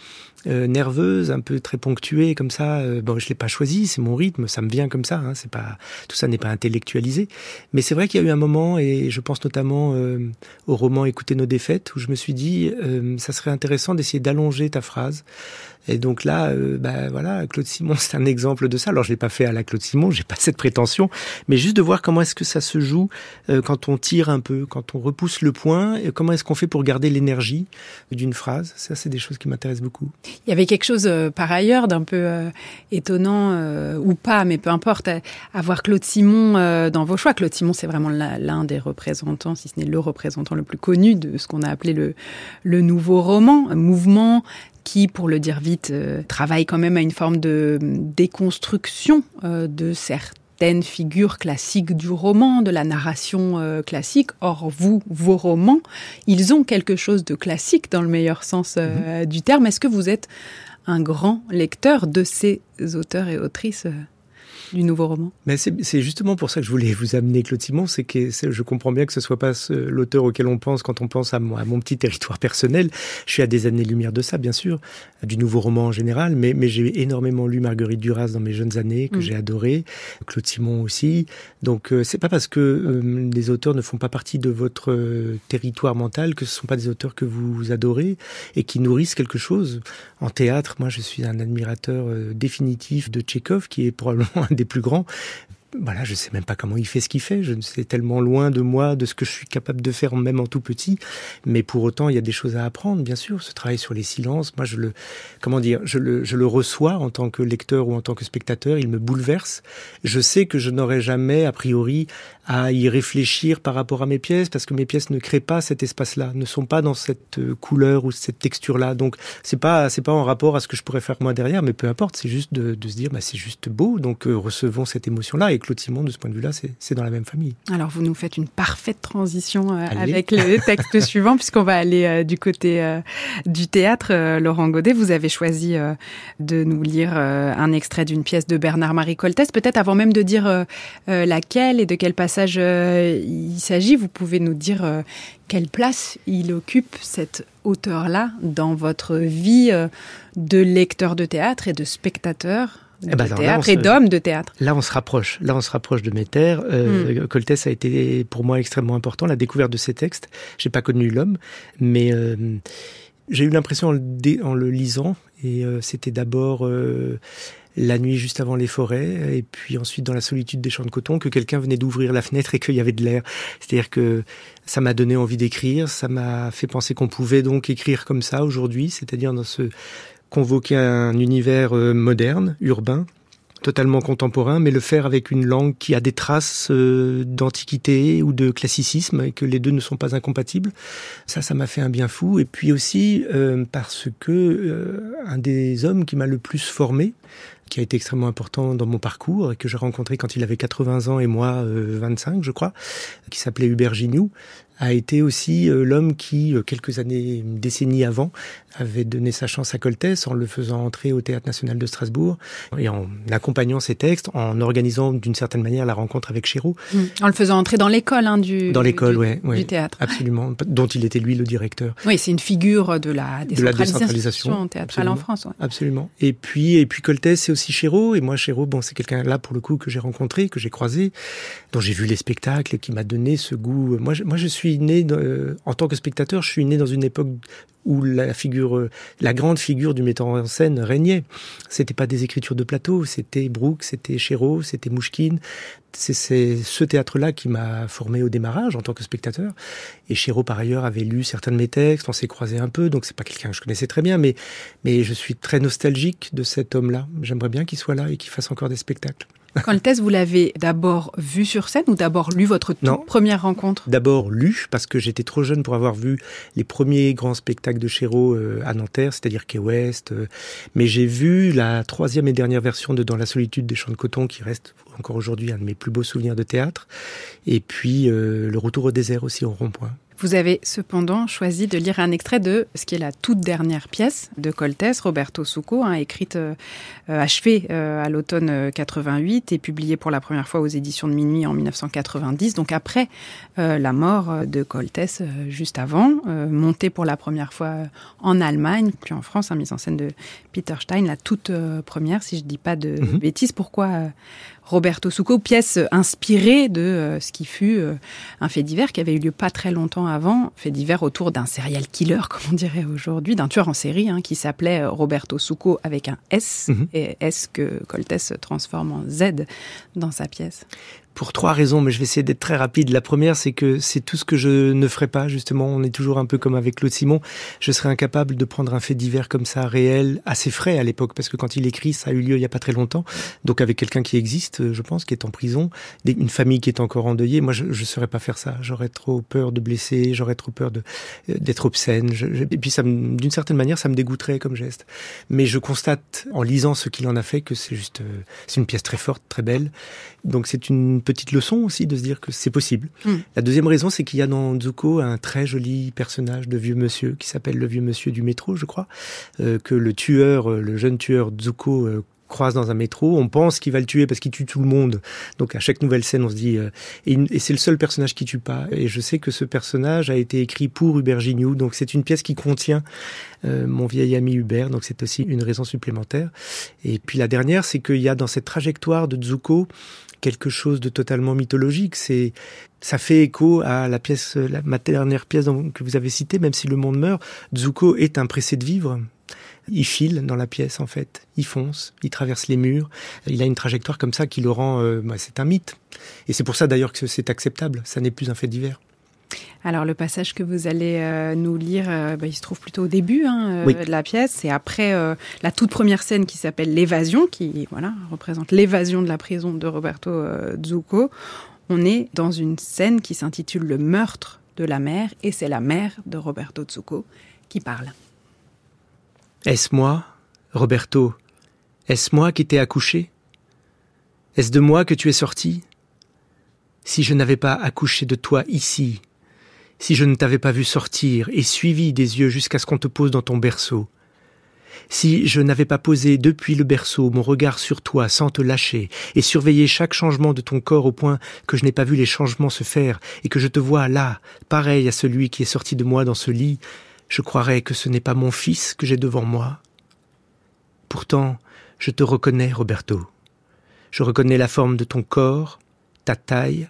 Speaker 3: Euh, nerveuse, un peu très ponctuée comme ça. Euh, bon, je l'ai pas choisi, c'est mon rythme, ça me vient comme ça. Hein, c'est pas tout ça n'est pas intellectualisé, mais c'est vrai qu'il y a eu un moment et je pense notamment au roman Écouter nos défaites où je me suis dit ça serait intéressant d'essayer d'allonger ta phrase et donc là, euh, bah, voilà, Claude Simon, c'est un exemple de ça. Alors je l'ai pas fait à la Claude Simon, j'ai pas cette prétention, mais juste de voir comment est-ce que ça se joue euh, quand on tire un peu, quand on repousse le point, et comment est-ce qu'on fait pour garder l'énergie d'une phrase. Ça, c'est des choses qui m'intéressent beaucoup.
Speaker 1: Il y avait quelque chose euh, par ailleurs d'un peu étonnant ou pas, mais peu importe, à, voir Claude Simon dans vos choix. Claude Simon, c'est vraiment l'un des représentants, si ce n'est le représentant le plus connu de ce qu'on a appelé le, le nouveau roman, un mouvement qui, pour le dire vite, euh, travaille quand même à une forme de déconstruction euh, de certains certaines figures classiques du roman, de la narration euh, classique. Or, vous, vos romans, ils ont quelque chose de classique dans le meilleur sens euh, mhm. du terme. Est-ce que vous êtes un grand lecteur de ces auteurs et autrices du nouveau roman
Speaker 3: Mais c'est justement pour ça que je voulais vous amener Claude Simon, c'est que je comprends bien que ce soit pas l'auteur auquel on pense quand on pense à, à, mon petit territoire personnel. Je suis à des années-lumière de ça, bien sûr, du nouveau roman en général, mais, mais j'ai énormément lu Marguerite Duras dans mes jeunes années, que mm. j'ai adoré, Claude Simon aussi. Donc euh, c'est pas parce que euh, les auteurs ne font pas partie de votre euh, territoire mental que ce sont pas des auteurs que vous adorez et qui nourrissent quelque chose. En théâtre, moi je suis un admirateur définitif de Tchekhov, qui est probablement un des plus grands voilà, je sais même pas comment il fait ce qu'il fait. Je ne sais tellement loin de moi, de ce que je suis capable de faire même en tout petit. Mais pour autant, il y a des choses à apprendre, bien sûr. Ce travail sur les silences, moi, je le, comment dire, je le, je le reçois en tant que lecteur ou en tant que spectateur. Il me bouleverse. Je sais que je n'aurais jamais, a priori, à y réfléchir par rapport à mes pièces parce que mes pièces ne créent pas cet espace-là, ne sont pas dans cette euh, couleur ou cette texture-là. Donc, c'est pas, c'est pas en rapport à ce que je pourrais faire moi derrière, mais peu importe. C'est juste de, de se dire, bah, c'est juste beau. Donc, euh, recevons cette émotion-là Claude Simon, de ce point de vue-là, c'est dans la même famille.
Speaker 1: Alors, vous nous faites une parfaite transition euh, avec le texte suivant, puisqu'on va aller euh, du côté du théâtre. Laurent Godet, vous avez choisi de nous lire un extrait d'une pièce de Bernard-Marie Coltès. Peut-être avant même de dire laquelle et de quel passage il s'agit, vous pouvez nous dire quelle place il occupe cet auteur-là dans votre vie de lecteur de théâtre et de spectateur de eh ben théâtre et d'hommes de théâtre.
Speaker 3: Là, on se rapproche. Là, on se rapproche de mes terres. Euh, hmm. Coltès a été pour moi extrêmement important. La découverte de ces textes. J'ai pas connu l'homme, mais euh, j'ai eu l'impression en, le lisant, et euh, c'était d'abord euh, la nuit juste avant les forêts, et puis ensuite dans la solitude des champs de coton, que quelqu'un venait d'ouvrir la fenêtre et qu'il y avait de l'air. C'est-à-dire que ça m'a donné envie d'écrire, ça m'a fait penser qu'on pouvait donc écrire comme ça aujourd'hui, c'est-à-dire dans ce convoquer un univers euh, moderne, urbain, totalement contemporain, mais le faire avec une langue qui a des traces euh, d'antiquité ou de classicisme et que les deux ne sont pas incompatibles. Ça, ça m'a fait un bien fou. Et puis aussi euh, parce que un des hommes qui m'a le plus formé, qui a été extrêmement important dans mon parcours et que j'ai rencontré quand il avait 80 ans et moi 25, je crois, qui s'appelait Hubert Gignoux, a été aussi euh, l'homme qui, euh, quelques années, une décennie avant, avait donné sa chance à Coltès en le faisant entrer au Théâtre national de Strasbourg et en accompagnant ses textes, en organisant d'une certaine manière la rencontre avec Chéreau.
Speaker 1: Mmh. En le faisant entrer dans l'école hein, du,
Speaker 3: dans l'école, ouais,
Speaker 1: du théâtre.
Speaker 3: Absolument, dont il était lui le directeur.
Speaker 1: Oui, c'est une figure de la décentralisation, de la décentralisation théâtrale en France. Ouais.
Speaker 3: Absolument. Et puis, et puis Coltès, c'est aussi Chéreau. Et moi, Chéreau, bon, c'est quelqu'un là pour le coup que j'ai rencontré, que j'ai croisé, dont j'ai vu les spectacles, qui m'a donné ce goût. Moi, je, moi, je suis né euh, en tant que spectateur, je suis né dans une époque où la figure, euh, la grande figure du metteur en scène régnait. C'était pas des écritures de plateau, c'était Brooks, c'était Chéreau, c'était Mouchkine. C'est ce théâtre-là qui m'a formé au démarrage en tant que spectateur. Et Chéreau, par ailleurs, avait lu certains de mes textes, on s'est croisé un peu, donc c'est pas quelqu'un que je connaissais très bien, mais, mais je suis très nostalgique de cet homme-là. J'aimerais bien qu'il soit là et qu'il fasse encore des spectacles.
Speaker 1: Coltès, vous l'avez d'abord vu sur scène ou d'abord lu votre première rencontre?
Speaker 3: D'abord lu, parce que j'étais trop jeune pour avoir vu les premiers grands spectacles de Chéreau euh, à Nanterre, c'est-à-dire Quai West. Euh, mais j'ai vu la troisième et dernière version de Dans la solitude des champs de coton, qui reste encore aujourd'hui un de mes plus beaux souvenirs de théâtre. Et puis euh, Le retour au désert aussi au rond-point.
Speaker 1: Vous avez cependant choisi de lire un extrait de ce qui est la toute dernière pièce de Coltès, Roberto Succo, hein, écrite, euh, euh, achevée euh, à l'automne 88 et publiée pour la première fois aux éditions de Minuit en 1990, donc après la mort de Coltès, juste avant, montée pour la première fois en Allemagne, puis en France, hein, mise en scène de Peter Stein, la toute première, si je ne dis pas de mhm. bêtises. Pourquoi Roberto Succo, pièce inspirée de euh, ce qui fut euh, un fait divers qui avait eu lieu pas très longtemps avant, fait divers autour d'un serial killer, comme on dirait aujourd'hui, d'un tueur en série hein, qui s'appelait euh, Roberto Succo avec un S, mhm. et S que Coltès transforme en Z dans sa pièce.
Speaker 3: Pour trois raisons, mais je vais essayer d'être très rapide. La première, c'est que c'est tout ce que je ne ferai pas, justement. On est toujours un peu comme avec Claude Simon. Je serais incapable de prendre un fait divers comme ça, réel, assez frais à l'époque, parce que quand il écrit, ça a eu lieu il y a pas très longtemps. Donc avec quelqu'un qui existe, je pense, qui est en prison, une famille qui est encore endeuillée, moi, je ne saurais pas faire ça. J'aurais trop peur de blesser, j'aurais trop peur euh, d'être obscène. et puis, d'une certaine manière, ça me dégoûterait comme geste. Mais je constate, en lisant ce qu'il en a fait, que c'est juste, euh, c'est une pièce très forte, très belle. Donc c'est une petite leçon aussi de se dire que c'est possible. Hmm. La deuxième raison, c'est qu'il y a dans Zuko un très joli personnage de vieux monsieur qui s'appelle le vieux monsieur du métro, je crois, euh, que le tueur, euh, le jeune tueur Zuko euh, croise dans un métro, on pense qu'il va le tuer parce qu'il tue tout le monde. Donc à chaque nouvelle scène, on se dit et, c'est le seul personnage qui tue pas. Et je sais que ce personnage a été écrit pour Hubert Gignoux, donc c'est une pièce qui contient mon vieil ami Hubert, donc c'est aussi une raison supplémentaire. Et puis la dernière, c'est qu'il y a dans cette trajectoire de Zuko quelque chose de totalement mythologique. C'est, ça fait écho à la pièce, la, ma dernière pièce que vous avez citée, même si le monde meurt. Zuko est un pressé de vivre. Il file dans la pièce en fait, il fonce, il traverse les murs, il a une trajectoire comme ça qui le rend, euh, bah, c'est un mythe. Et c'est pour ça d'ailleurs que c'est acceptable, ça n'est plus un fait divers.
Speaker 1: Alors le passage que vous allez euh, nous lire, euh, bah, il se trouve plutôt au début hein, euh, de la pièce. C'est après la toute première scène qui s'appelle l'évasion, qui voilà représente l'évasion de la prison de Roberto Zucco. On est dans une scène qui s'intitule Le meurtre de la mère, et c'est la mère de Roberto Zucco qui parle.
Speaker 3: Est-ce moi, Roberto? Est-ce moi qui t'ai accouché? Est-ce de moi que tu es sorti? Si je n'avais pas accouché de toi ici, si je ne t'avais pas vu sortir et suivi des yeux jusqu'à ce qu'on te pose dans ton berceau, si je n'avais pas posé depuis le berceau mon regard sur toi sans te lâcher et surveillé chaque changement de ton corps au point que je n'ai pas vu les changements se faire et que je te vois là, pareil à celui qui est sorti de moi dans ce lit, je croirais que ce n'est pas mon fils que j'ai devant moi. Pourtant, je te reconnais, Roberto. Je reconnais la forme de ton corps, ta taille,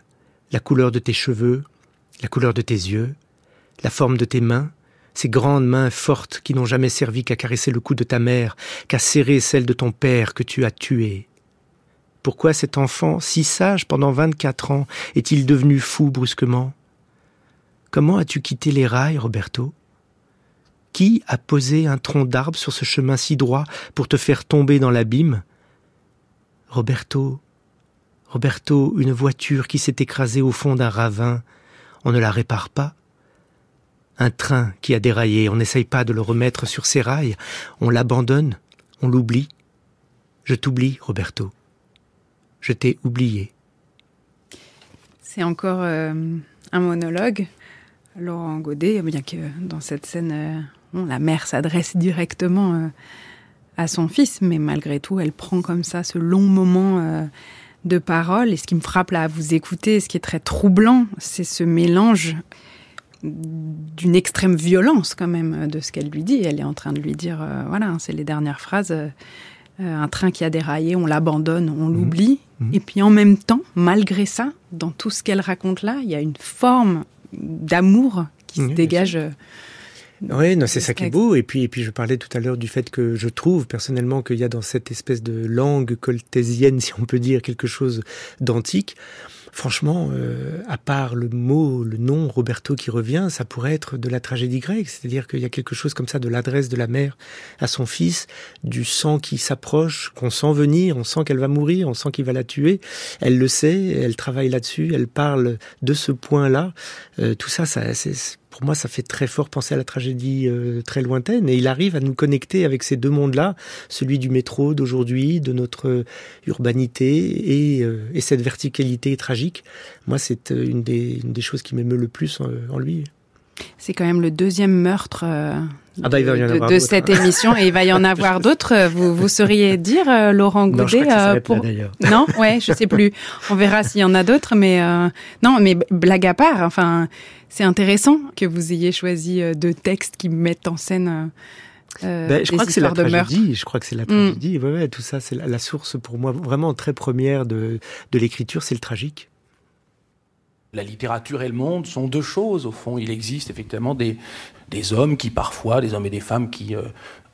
Speaker 3: la couleur de tes cheveux, la couleur de tes yeux, la forme de tes mains, ces grandes mains fortes qui n'ont jamais servi qu'à caresser le cou de ta mère, qu'à serrer celle de ton père que tu as tué. Pourquoi cet enfant, si sage pendant vingt-quatre ans, est-il devenu fou brusquement? Comment as-tu quitté les rails, Roberto? Qui a posé un tronc d'arbre sur ce chemin si droit pour te faire tomber dans l'abîme? Roberto, Roberto, une voiture qui s'est écrasée au fond d'un ravin, on ne la répare pas. Un train qui a déraillé, on n'essaye pas de le remettre sur ses rails, on l'abandonne, on l'oublie. Je t'oublie, Roberto. Je t'ai oublié.
Speaker 1: C'est encore euh, un monologue. Laurent Godet, bien que dans cette scène, euh, la mère s'adresse directement euh, à son fils, mais malgré tout, elle prend comme ça ce long moment de paroles. Et ce qui me frappe là à vous écouter, ce qui est très troublant, c'est ce mélange d'une extrême violence quand même de ce qu'elle lui dit. Elle est en train de lui dire, euh, voilà, c'est les dernières phrases, euh, un train qui a déraillé, on l'abandonne, on mmh. l'oublie. Mmh. Et puis en même temps, malgré ça, dans tout ce qu'elle raconte là, il y a une forme d'amour qui se dégage.
Speaker 3: Oui, non, c'est ça qui est beau. Et puis, et puis, je parlais tout à l'heure du fait que je trouve personnellement qu'il y a dans cette espèce de langue coltésienne, si on peut dire, quelque chose d'antique. Franchement, euh, à part le mot, le nom Roberto qui revient, ça pourrait être de la tragédie grecque. C'est-à-dire qu'il y a quelque chose comme ça de l'adresse de la mère à son fils, du sang qui s'approche, qu'on sent venir, on sent qu'elle va mourir, on sent qu'il va la tuer. Elle le sait, elle travaille là-dessus, elle parle de ce point-là. Euh, tout ça, ça c'est pour moi, ça fait très fort penser à la tragédie euh, très lointaine. Et il arrive à nous connecter avec ces deux mondes-là, celui du métro d'aujourd'hui, de notre euh, urbanité et, euh, et, cette verticalité tragique. Moi, c'est une des choses qui m'émeut le plus en, lui.
Speaker 1: C'est quand même le deuxième meurtre ah bah, de, cette émission et il va y en avoir d'autres. Vous, vous sauriez dire, Laurent Goudet
Speaker 3: non, pour...
Speaker 1: non, ouais, je sais plus. On verra s'il y en a d'autres, mais non, mais blague à part. Enfin, c'est intéressant que vous ayez choisi euh, deux textes qui mettent en scène.
Speaker 3: Euh, ben, je crois que c'est la tragédie. Je crois que c'est la tragédie. Ouais, tout ça, c'est la, source pour moi vraiment très première de, de l'écriture, c'est le tragique.
Speaker 5: La littérature et le monde sont deux choses au fond. Il existe effectivement des, des hommes qui parfois, des hommes et des femmes qui euh,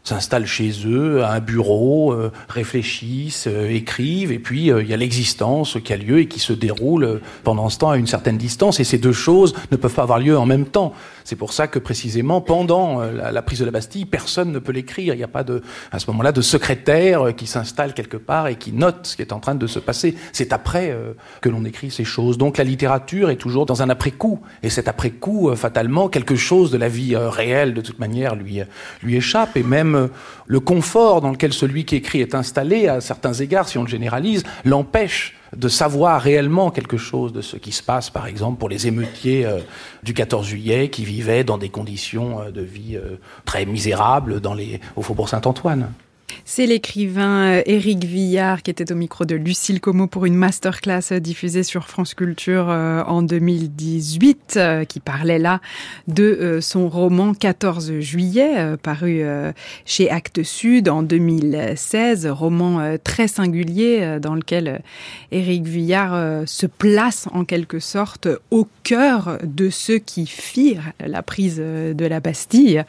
Speaker 5: s'installent chez eux, à un bureau, euh, réfléchissent, euh, écrivent, et puis il y a l'existence qui a lieu et qui se déroule pendant ce temps à une certaine distance, et ces deux choses ne peuvent pas avoir lieu en même temps. C'est pour ça que précisément pendant la, prise de la Bastille, personne ne peut l'écrire. Il n'y a pas de, à ce moment-là, de secrétaire qui s'installe quelque part et qui note ce qui est en train de se passer. C'est après que l'on écrit ces choses. Donc la littérature est toujours dans un après-coup, et cet après-coup, fatalement, quelque chose de la vie réelle, de toute manière, lui lui échappe, et même le confort dans lequel celui qui écrit est installé, à certains égards, si on le généralise, l'empêche de savoir réellement quelque chose de ce qui se passe, par exemple, pour les émeutiers euh, du 14 juillet qui vivaient dans des conditions euh, de vie euh, très misérables dans les, au Faubourg Saint-Antoine.
Speaker 1: C'est l'écrivain euh, Éric Villard qui était au micro de Lucille Como pour une masterclass euh, diffusée sur France Culture euh, en 2018, qui parlait là de son roman 14 juillet, paru chez Actes Sud en 2016, roman très singulier dans lequel Éric Villard se place en quelque sorte au cœur de ceux qui firent la prise de la Bastille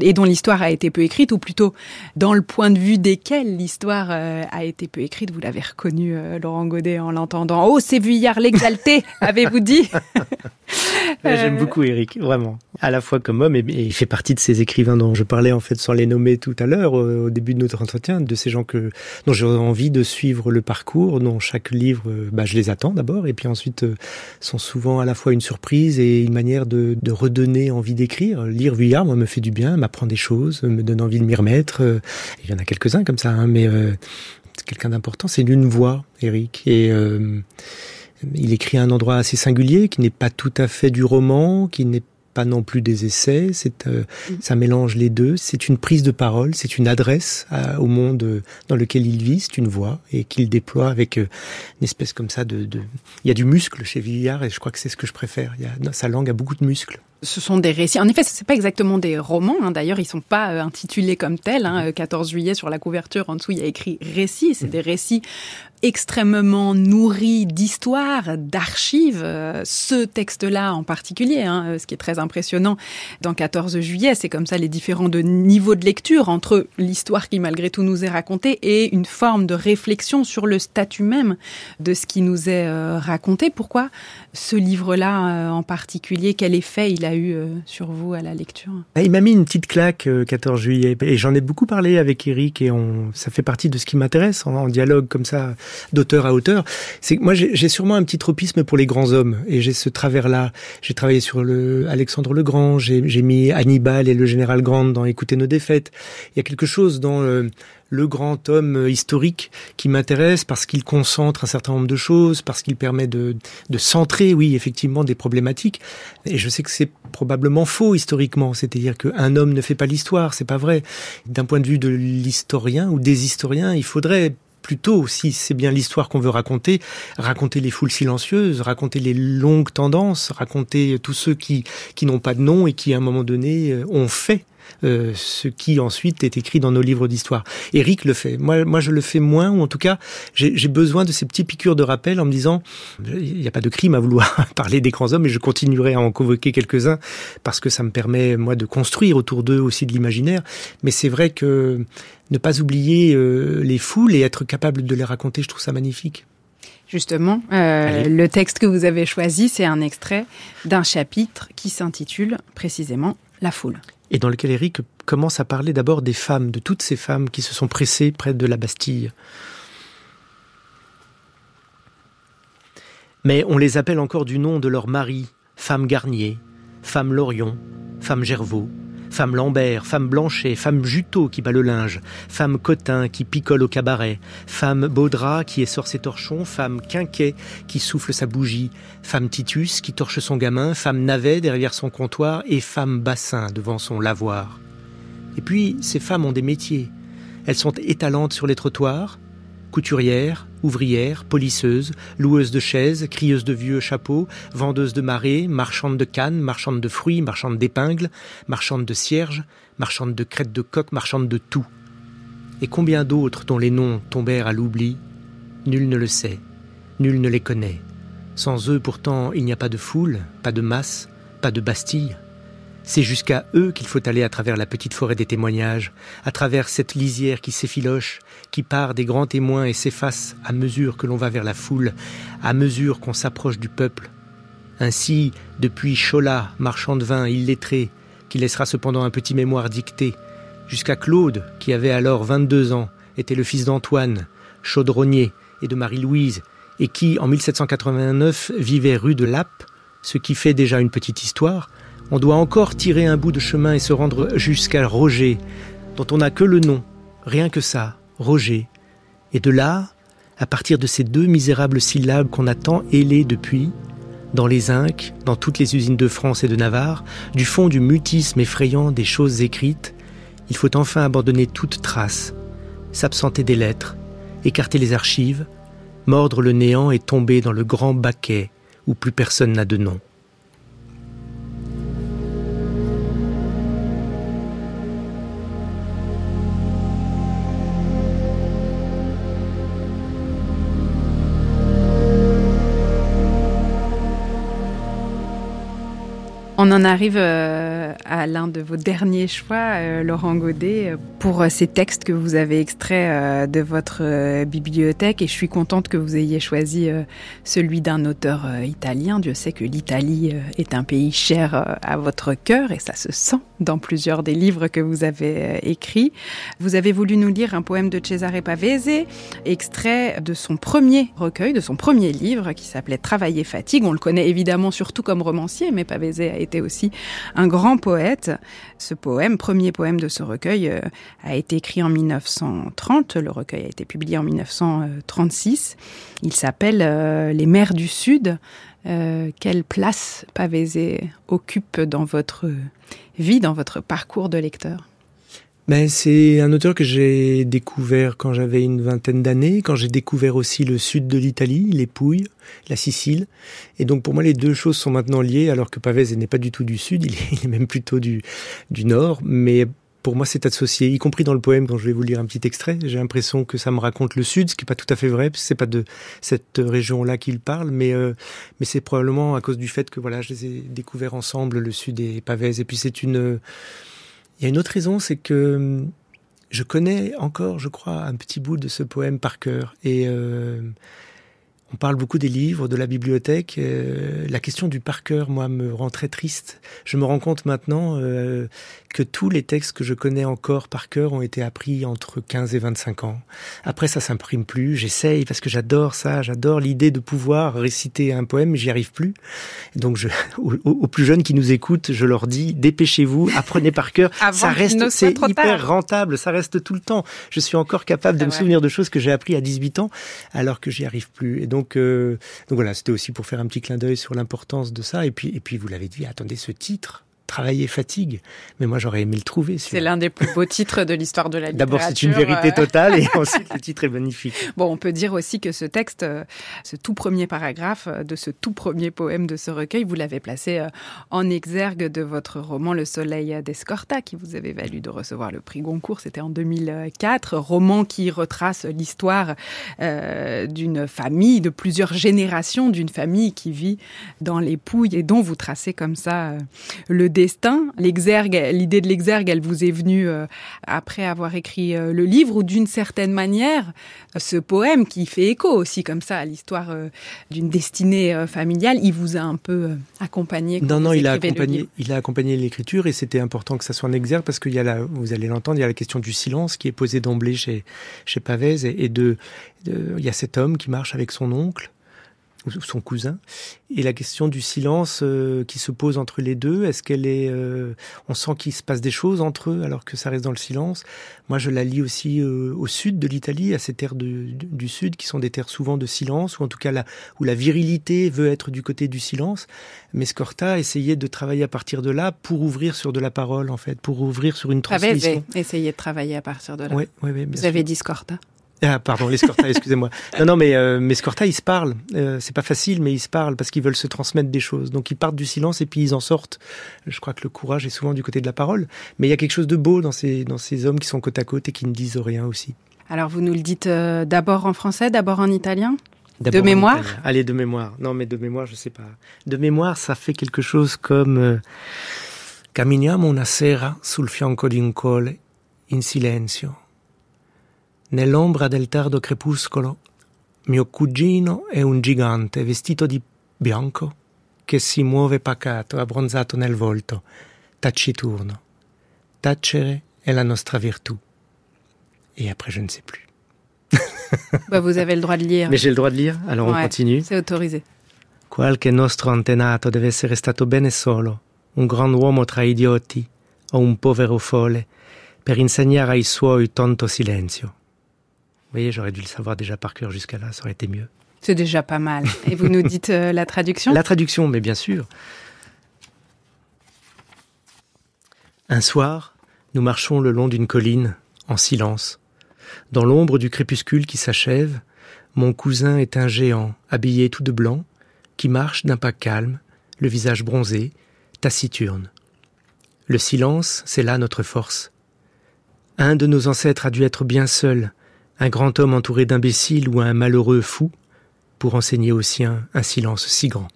Speaker 1: et dont l'histoire a été peu écrite, ou plutôt dans le point de vue desquels l'histoire euh, a été peu écrite. Vous l'avez reconnu, euh, Laurent Godet, en l'entendant. Oh, c'est Vuillard l'exalté, avez-vous dit?
Speaker 3: J'aime beaucoup Eric, vraiment. À la fois comme homme, et, il fait partie de ces écrivains dont je parlais en fait sans les nommer tout à l'heure au, début de notre entretien, de ces gens que dont j'ai envie de suivre le parcours, dont chaque livre, euh, bah, je les attends d'abord, et puis ensuite sont souvent à la fois une surprise et une manière de, de redonner envie d'écrire. Lire Vuillard, moi, me fait du bien, m'apprend des choses, me donne envie de m'y remettre. Il y en a quelques-uns comme ça, hein, mais euh, c'est quelqu'un d'important. C'est d'une voix, Eric, et euh, il écrit à un endroit assez singulier, qui n'est pas tout à fait du roman, qui n'est pas non plus des essais, c'est euh, mm. ça mélange les deux. C'est une prise de parole, c'est une adresse au monde dans lequel il vit, c'est une voix et qu'il déploie avec une espèce comme ça de, de, Il y a du muscle chez Villard et je crois que c'est ce que je préfère. Il y a, sa langue a beaucoup de muscles
Speaker 1: ce sont des récits. En effet, ce n'est pas exactement des romans. Hein. D'ailleurs, ils sont pas euh, intitulés comme tels. Hein. 14 juillet sur la couverture, en dessous, il y a écrit récits. C'est des récits extrêmement nourris d'histoires, d'archives. Euh, ce texte-là en particulier, hein, euh, ce qui est très impressionnant dans 14 juillet, c'est comme ça les différents de niveaux de lecture entre l'histoire qui malgré tout nous est racontée et une forme de réflexion sur le statut même de ce qui nous est raconté. Pourquoi ce livre-là en particulier? Quel effet il a eu euh, sur vous à la lecture?
Speaker 3: Bah, Il m'a mis une petite claque 14 euh, juillet et j'en ai beaucoup parlé avec Eric et ça fait partie de ce qui m'intéresse en, dialogue comme ça d'auteur à auteur. C'est moi j'ai sûrement un petit tropisme pour les grands hommes et j'ai ce travers-là. J'ai travaillé sur le Alexandre le Grand, j'ai mis Hannibal et le général Grant dans Écouter nos défaites. Il y a quelque chose dans le grand homme historique qui m'intéresse parce qu'il concentre un certain nombre de choses, parce qu'il permet de, de centrer, oui, effectivement, des problématiques. Et je sais que c'est probablement faux historiquement, c'est-à-dire qu'un homme ne fait pas l'histoire, c'est pas vrai. D'un point de vue de l'historien ou des historiens, il faudrait plutôt, si c'est bien l'histoire qu'on veut raconter, raconter les foules silencieuses, raconter les longues tendances, raconter tous ceux qui, qui n'ont pas de nom et qui, à un moment donné, euh, ont fait euh, ce qui ensuite est écrit dans nos livres d'histoire. Eric le fait. Moi, moi, je le fais moins, ou en tout cas, j'ai besoin de ces petits piqûres de rappel en me disant, il n'y a pas de crime à vouloir parler des grands hommes, et je continuerai à en convoquer quelques-uns parce que ça me permet, moi, de construire autour d'eux aussi de l'imaginaire. Mais c'est vrai que ne pas oublier euh, les foules et être capable de les raconter, je trouve ça magnifique.
Speaker 1: Justement, euh, le texte que vous avez choisi, c'est un extrait d'un chapitre qui s'intitule précisément La foule
Speaker 3: et dans lequel Eric commence à parler d'abord des femmes, de toutes ces femmes qui se sont pressées près de la Bastille. Mais on les appelle encore du nom de leur mari, femme Garnier, femme Lorion, femme Gervaux, femme Lambert, femme Blanchet, femme Juteau qui bat le linge, femme Cotin qui picole au cabaret, femme Baudra qui essore ses torchons, femme Quinquet qui souffle sa bougie, femme Titus qui torche son gamin, femme Navet derrière son comptoir et femme Bassin devant son lavoir. Et puis, ces femmes ont des métiers. Elles sont étalantes sur les trottoirs, couturières, ouvrières, polisseuses, loueuses de chaises, crieuses de vieux chapeaux, vendeuses de marées, marchandes de cannes, marchandes de fruits, marchandes d'épingles, marchandes de cierges, marchandes de crêtes de coq, marchandes de tout. Et combien d'autres dont les noms tombèrent à l'oubli? Nul ne le sait, nul ne les connaît. Sans eux pourtant il n'y a pas de foule, pas de masse, pas de Bastille. C'est jusqu'à eux qu'il faut aller à travers la petite forêt des témoignages, à travers cette lisière qui s'effiloche, qui part des grands témoins et s'efface à mesure que l'on va vers la foule, à mesure qu'on s'approche du peuple. Ainsi, depuis Chola, marchand de vin illettré, qui laissera cependant un petit mémoire dicté, jusqu'à Claude, qui avait alors 22 ans, était le fils d'Antoine, chaudronnier, et de Marie-Louise, et qui, en 1789, vivait rue de Lappe, ce qui fait déjà une petite histoire, on doit encore tirer un bout de chemin et se rendre jusqu'à Roger, dont on n'a que le nom, rien que ça, Roger. Et de là, à partir de ces deux misérables syllabes qu'on a tant ailées depuis, dans les Inques, dans toutes les usines de France et de Navarre, du fond du mutisme effrayant des choses écrites, il faut enfin abandonner toute trace, s'absenter des lettres, écarter les archives, mordre le néant et tomber dans le grand baquet où plus personne n'a de nom.
Speaker 1: On en arrive euh, à l'un de vos derniers choix, euh, Laurent Godet, euh, pour ces textes que vous avez extraits de votre bibliothèque. Et je suis contente que vous ayez choisi celui d'un auteur italien. Dieu sait que l'Italie est un pays cher à votre cœur et ça se sent dans plusieurs des livres que vous avez écrits. Vous avez voulu nous lire un poème de Cesare Pavese, extrait de son premier recueil, de son premier livre qui s'appelait Travailler fatigue. On le connaît évidemment surtout comme romancier, mais Pavese a été aussi un grand poète. Ce poème, premier poème de ce recueil, euh, a été écrit en 1930. Le recueil a été publié en 1936. Il s'appelle euh, Les mers du Sud. Euh, quelle place Pavese occupe dans votre vie, dans votre parcours de lecteur?
Speaker 3: Ben, c'est un auteur que j'ai découvert quand j'avais une vingtaine d'années, quand j'ai découvert aussi le sud de l'Italie, les Pouilles, la Sicile. Et donc pour moi, les deux choses sont maintenant liées, alors que Pavese n'est pas du tout du sud, il est, même plutôt du, du nord. Mais pour moi, c'est associé, y compris dans le poème, quand je vais vous lire un petit extrait. J'ai l'impression que ça me raconte le Sud, ce qui n'est pas tout à fait vrai, parce que c'est pas de cette région-là qu'il parle, mais euh, mais c'est probablement à cause du fait que voilà, je les ai découverts ensemble, le Sud et Pavese. Et puis c'est une il y a une autre raison, c'est que hum, je connais encore, je crois, un petit bout de ce poème par cœur. Et euh, on parle beaucoup des livres, de la bibliothèque. Euh, la question du par cœur, moi, me rend très triste. Je me rends compte maintenant euh, que tous les textes que je connais encore par cœur ont été appris entre 15 et 25 ans. Après, ça s'imprime plus. J'essaye parce que j'adore ça. J'adore l'idée de pouvoir réciter un poème, mais j'y arrive plus. Donc, je, aux, plus jeunes qui nous écoutent, je leur dis dépêchez-vous, apprenez par cœur. ça reste, c'est hyper rentable. Ça reste tout le temps. Je suis encore capable de me souvenir de choses que j'ai appris à 18 ans, alors que j'y arrive plus. Et donc, euh, donc voilà, c'était aussi pour faire un petit clin d'œil sur l'importance de ça. Et puis, et puis, vous l'avez dit, attendez, ce titre travailler fatigue. Mais moi, j'aurais aimé le trouver.
Speaker 1: C'est l'un des plus beaux titres de l'histoire de la littérature.
Speaker 3: D'abord, c'est une vérité euh. totale et ensuite, le titre est magnifique.
Speaker 1: Bon, on peut dire aussi que ce texte, euh, ce tout premier paragraphe euh, de ce tout premier poème de ce recueil, vous l'avez placé en exergue de votre roman Le Soleil d'Escorta, qui vous avait valu de recevoir le prix Goncourt. C'était en 2004. Roman qui retrace l'histoire d'une famille, de plusieurs générations, d'une famille qui vit dans les Pouilles et dont vous tracez comme ça le destin. L'exergue, l'idée de l'exergue, elle vous est venue euh, après avoir écrit euh, le livre ou d'une certaine manière, ce poème qui fait écho aussi comme ça à l'histoire euh, d'une destinée familiale, il vous a un peu accompagné.
Speaker 3: Non, non, il a accompagné, il a accompagné l'écriture et c'était important que ça soit un exergue parce qu'il y a la, vous allez l'entendre, il y a la question du silence qui est posée d'emblée chez chez Pavès et, de, de, il y a cet homme qui marche avec son oncle son cousin. Et la question du silence euh, qui se pose entre les deux, est-ce qu'elle est... Euh, on sent qu'il se passe des choses entre eux alors que ça reste dans le silence? Moi, je la lis aussi euh, au sud de l'Italie, à ces terres du sud qui sont des terres souvent de silence, ou en tout cas là, où la virilité veut être du côté du silence. Mais Scorta essayait de travailler à partir de là pour ouvrir sur de la parole, en fait, pour ouvrir sur une transmission.
Speaker 1: Avez essayé de travailler à partir de là.
Speaker 3: Oui, oui, oui,
Speaker 1: Vous avez dit Scorta
Speaker 3: ah, pardon, les Scorta, excusez-moi. Non, non, mais, euh, mais Scorta, ils se parlent. Euh, c'est pas facile, mais ils se parlent parce qu'ils veulent se transmettre des choses. Donc ils partent du silence et puis ils en sortent. Je crois que le courage est souvent du côté de la parole. Mais il y a quelque chose de beau dans ces, dans ces hommes qui sont côte à côte et qui ne disent rien aussi.
Speaker 1: Alors vous nous le dites euh, d'abord en français, d'abord en italien? De mémoire?
Speaker 3: Allez, de mémoire. Non, mais de mémoire, je sais pas. De mémoire, ça fait quelque chose comme Camminiamo una sera sul fianco di un colle, in silenzio. Nell'ombra del tardo crepuscolo, mio cugino è un gigante vestito di bianco che si muove pacato, abbronzato nel volto, taciturno. Tacere è la nostra virtù. Et après, je ne sais plus.
Speaker 1: bah, vous avez le droit de lire.
Speaker 3: Mais j'ai le droit de lire, alors
Speaker 1: Ouais,
Speaker 3: on continue.
Speaker 1: C'est autorisé.
Speaker 3: Qualche nostro antenato deve essere stato bene solo, un gran uomo tra idioti o un povero folle, per insegnare ai suoi tanto silenzio. Vous voyez, j'aurais dû le savoir déjà par cœur jusqu'à là, ça aurait été mieux.
Speaker 1: C'est déjà pas mal. Et vous nous dites euh, la traduction?
Speaker 3: La traduction, mais bien sûr. Un soir, nous marchons le long d'une colline, en silence. Dans l'ombre du crépuscule qui s'achève, mon cousin est un géant, habillé tout de blanc, qui marche d'un pas calme, le visage bronzé, taciturne. Le silence, c'est là notre force. Un de nos ancêtres a dû être bien seul, un grand homme entouré d'imbéciles ou un malheureux fou, pour enseigner aux siens un silence si grand.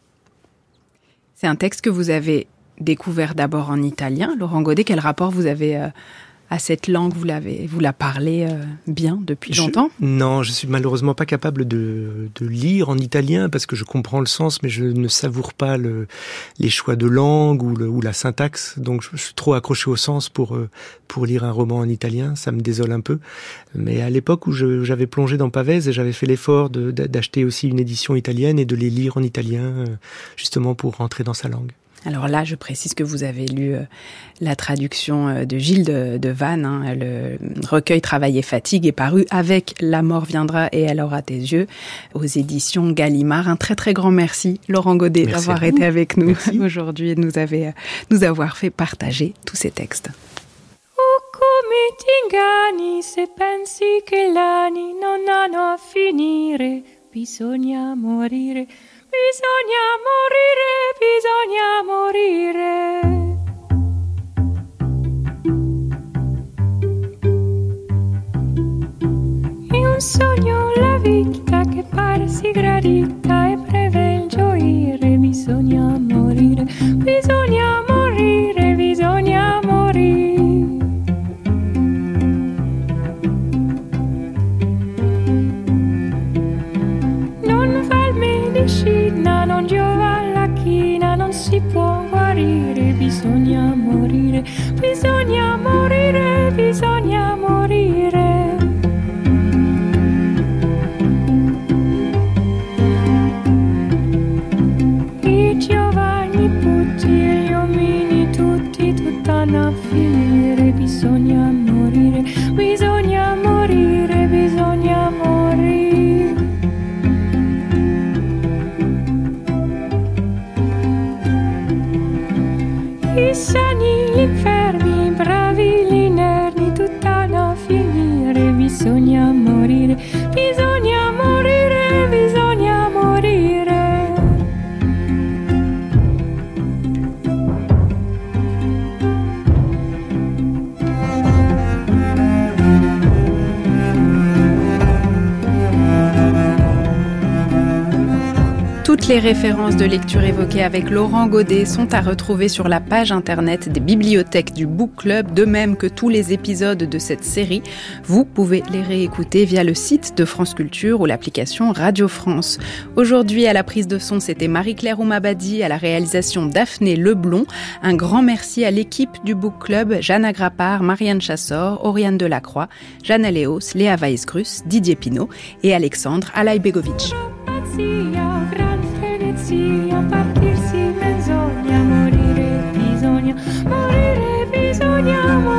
Speaker 1: C'est un texte que vous avez découvert d'abord en italien. Laurent Godet, quel rapport vous avez euh, à cette langue Vous l'avez, vous la parlez euh, bien depuis
Speaker 3: Je-
Speaker 1: longtemps?
Speaker 3: Non, je suis malheureusement pas capable de, de lire en italien parce que je comprends le sens, mais je ne savoure pas le, les choix de langue ou, le- ou la syntaxe. Donc je, je suis trop accroché au sens pour euh, pour lire un roman en italien. Ça me désole un peu. Mais à l'époque où je- j'avais plongé dans Pavese, j'avais fait l'effort d'acheter aussi une édition italienne et de les lire en italien, euh, justement pour rentrer dans sa langue.
Speaker 1: Alors là, je précise que vous avez lu euh, la traduction euh, de Gilles de, de Vannes. hein. le recueil Travail et fatigue est paru avec La mort viendra et elle aura tes yeux aux éditions Gallimard. Un très très grand merci, Laurent Godet, d'avoir été avec nous aujourd'hui et de nous, avez, euh, nous avoir fait partager tous ces textes.
Speaker 6: O come ti inganni se pensi che non hanno a finire. Bisogna morire, bisogna morire, bisogna morire. In un sogno la vita che pare si gradita e breve il gioire. Bisogna morire, bisogna morire, guarire, bisogna morire, bisogna morire, bisogna morire.
Speaker 1: Les références de lecture évoquées avec Laurent Godet sont à retrouver sur la page internet des bibliothèques du Book Club, de même que tous les épisodes de cette série. Vous pouvez les réécouter via le site de France Culture ou l'application Radio France. Aujourd'hui, à la prise de son, c'était Marie-Claire Oumabadi, à la réalisation Daphné Leblon. Un grand merci à l'équipe du Book Club, Jeanne Agrapard, Marianne Chassor, Oriane Delacroix, Jeanne Léos, Léa Weisgrus, Didier Pinault et Alexandre Alaibegovic.
Speaker 6: Frenezia, partirsi menzogna, morire bisogna, morire bisogna.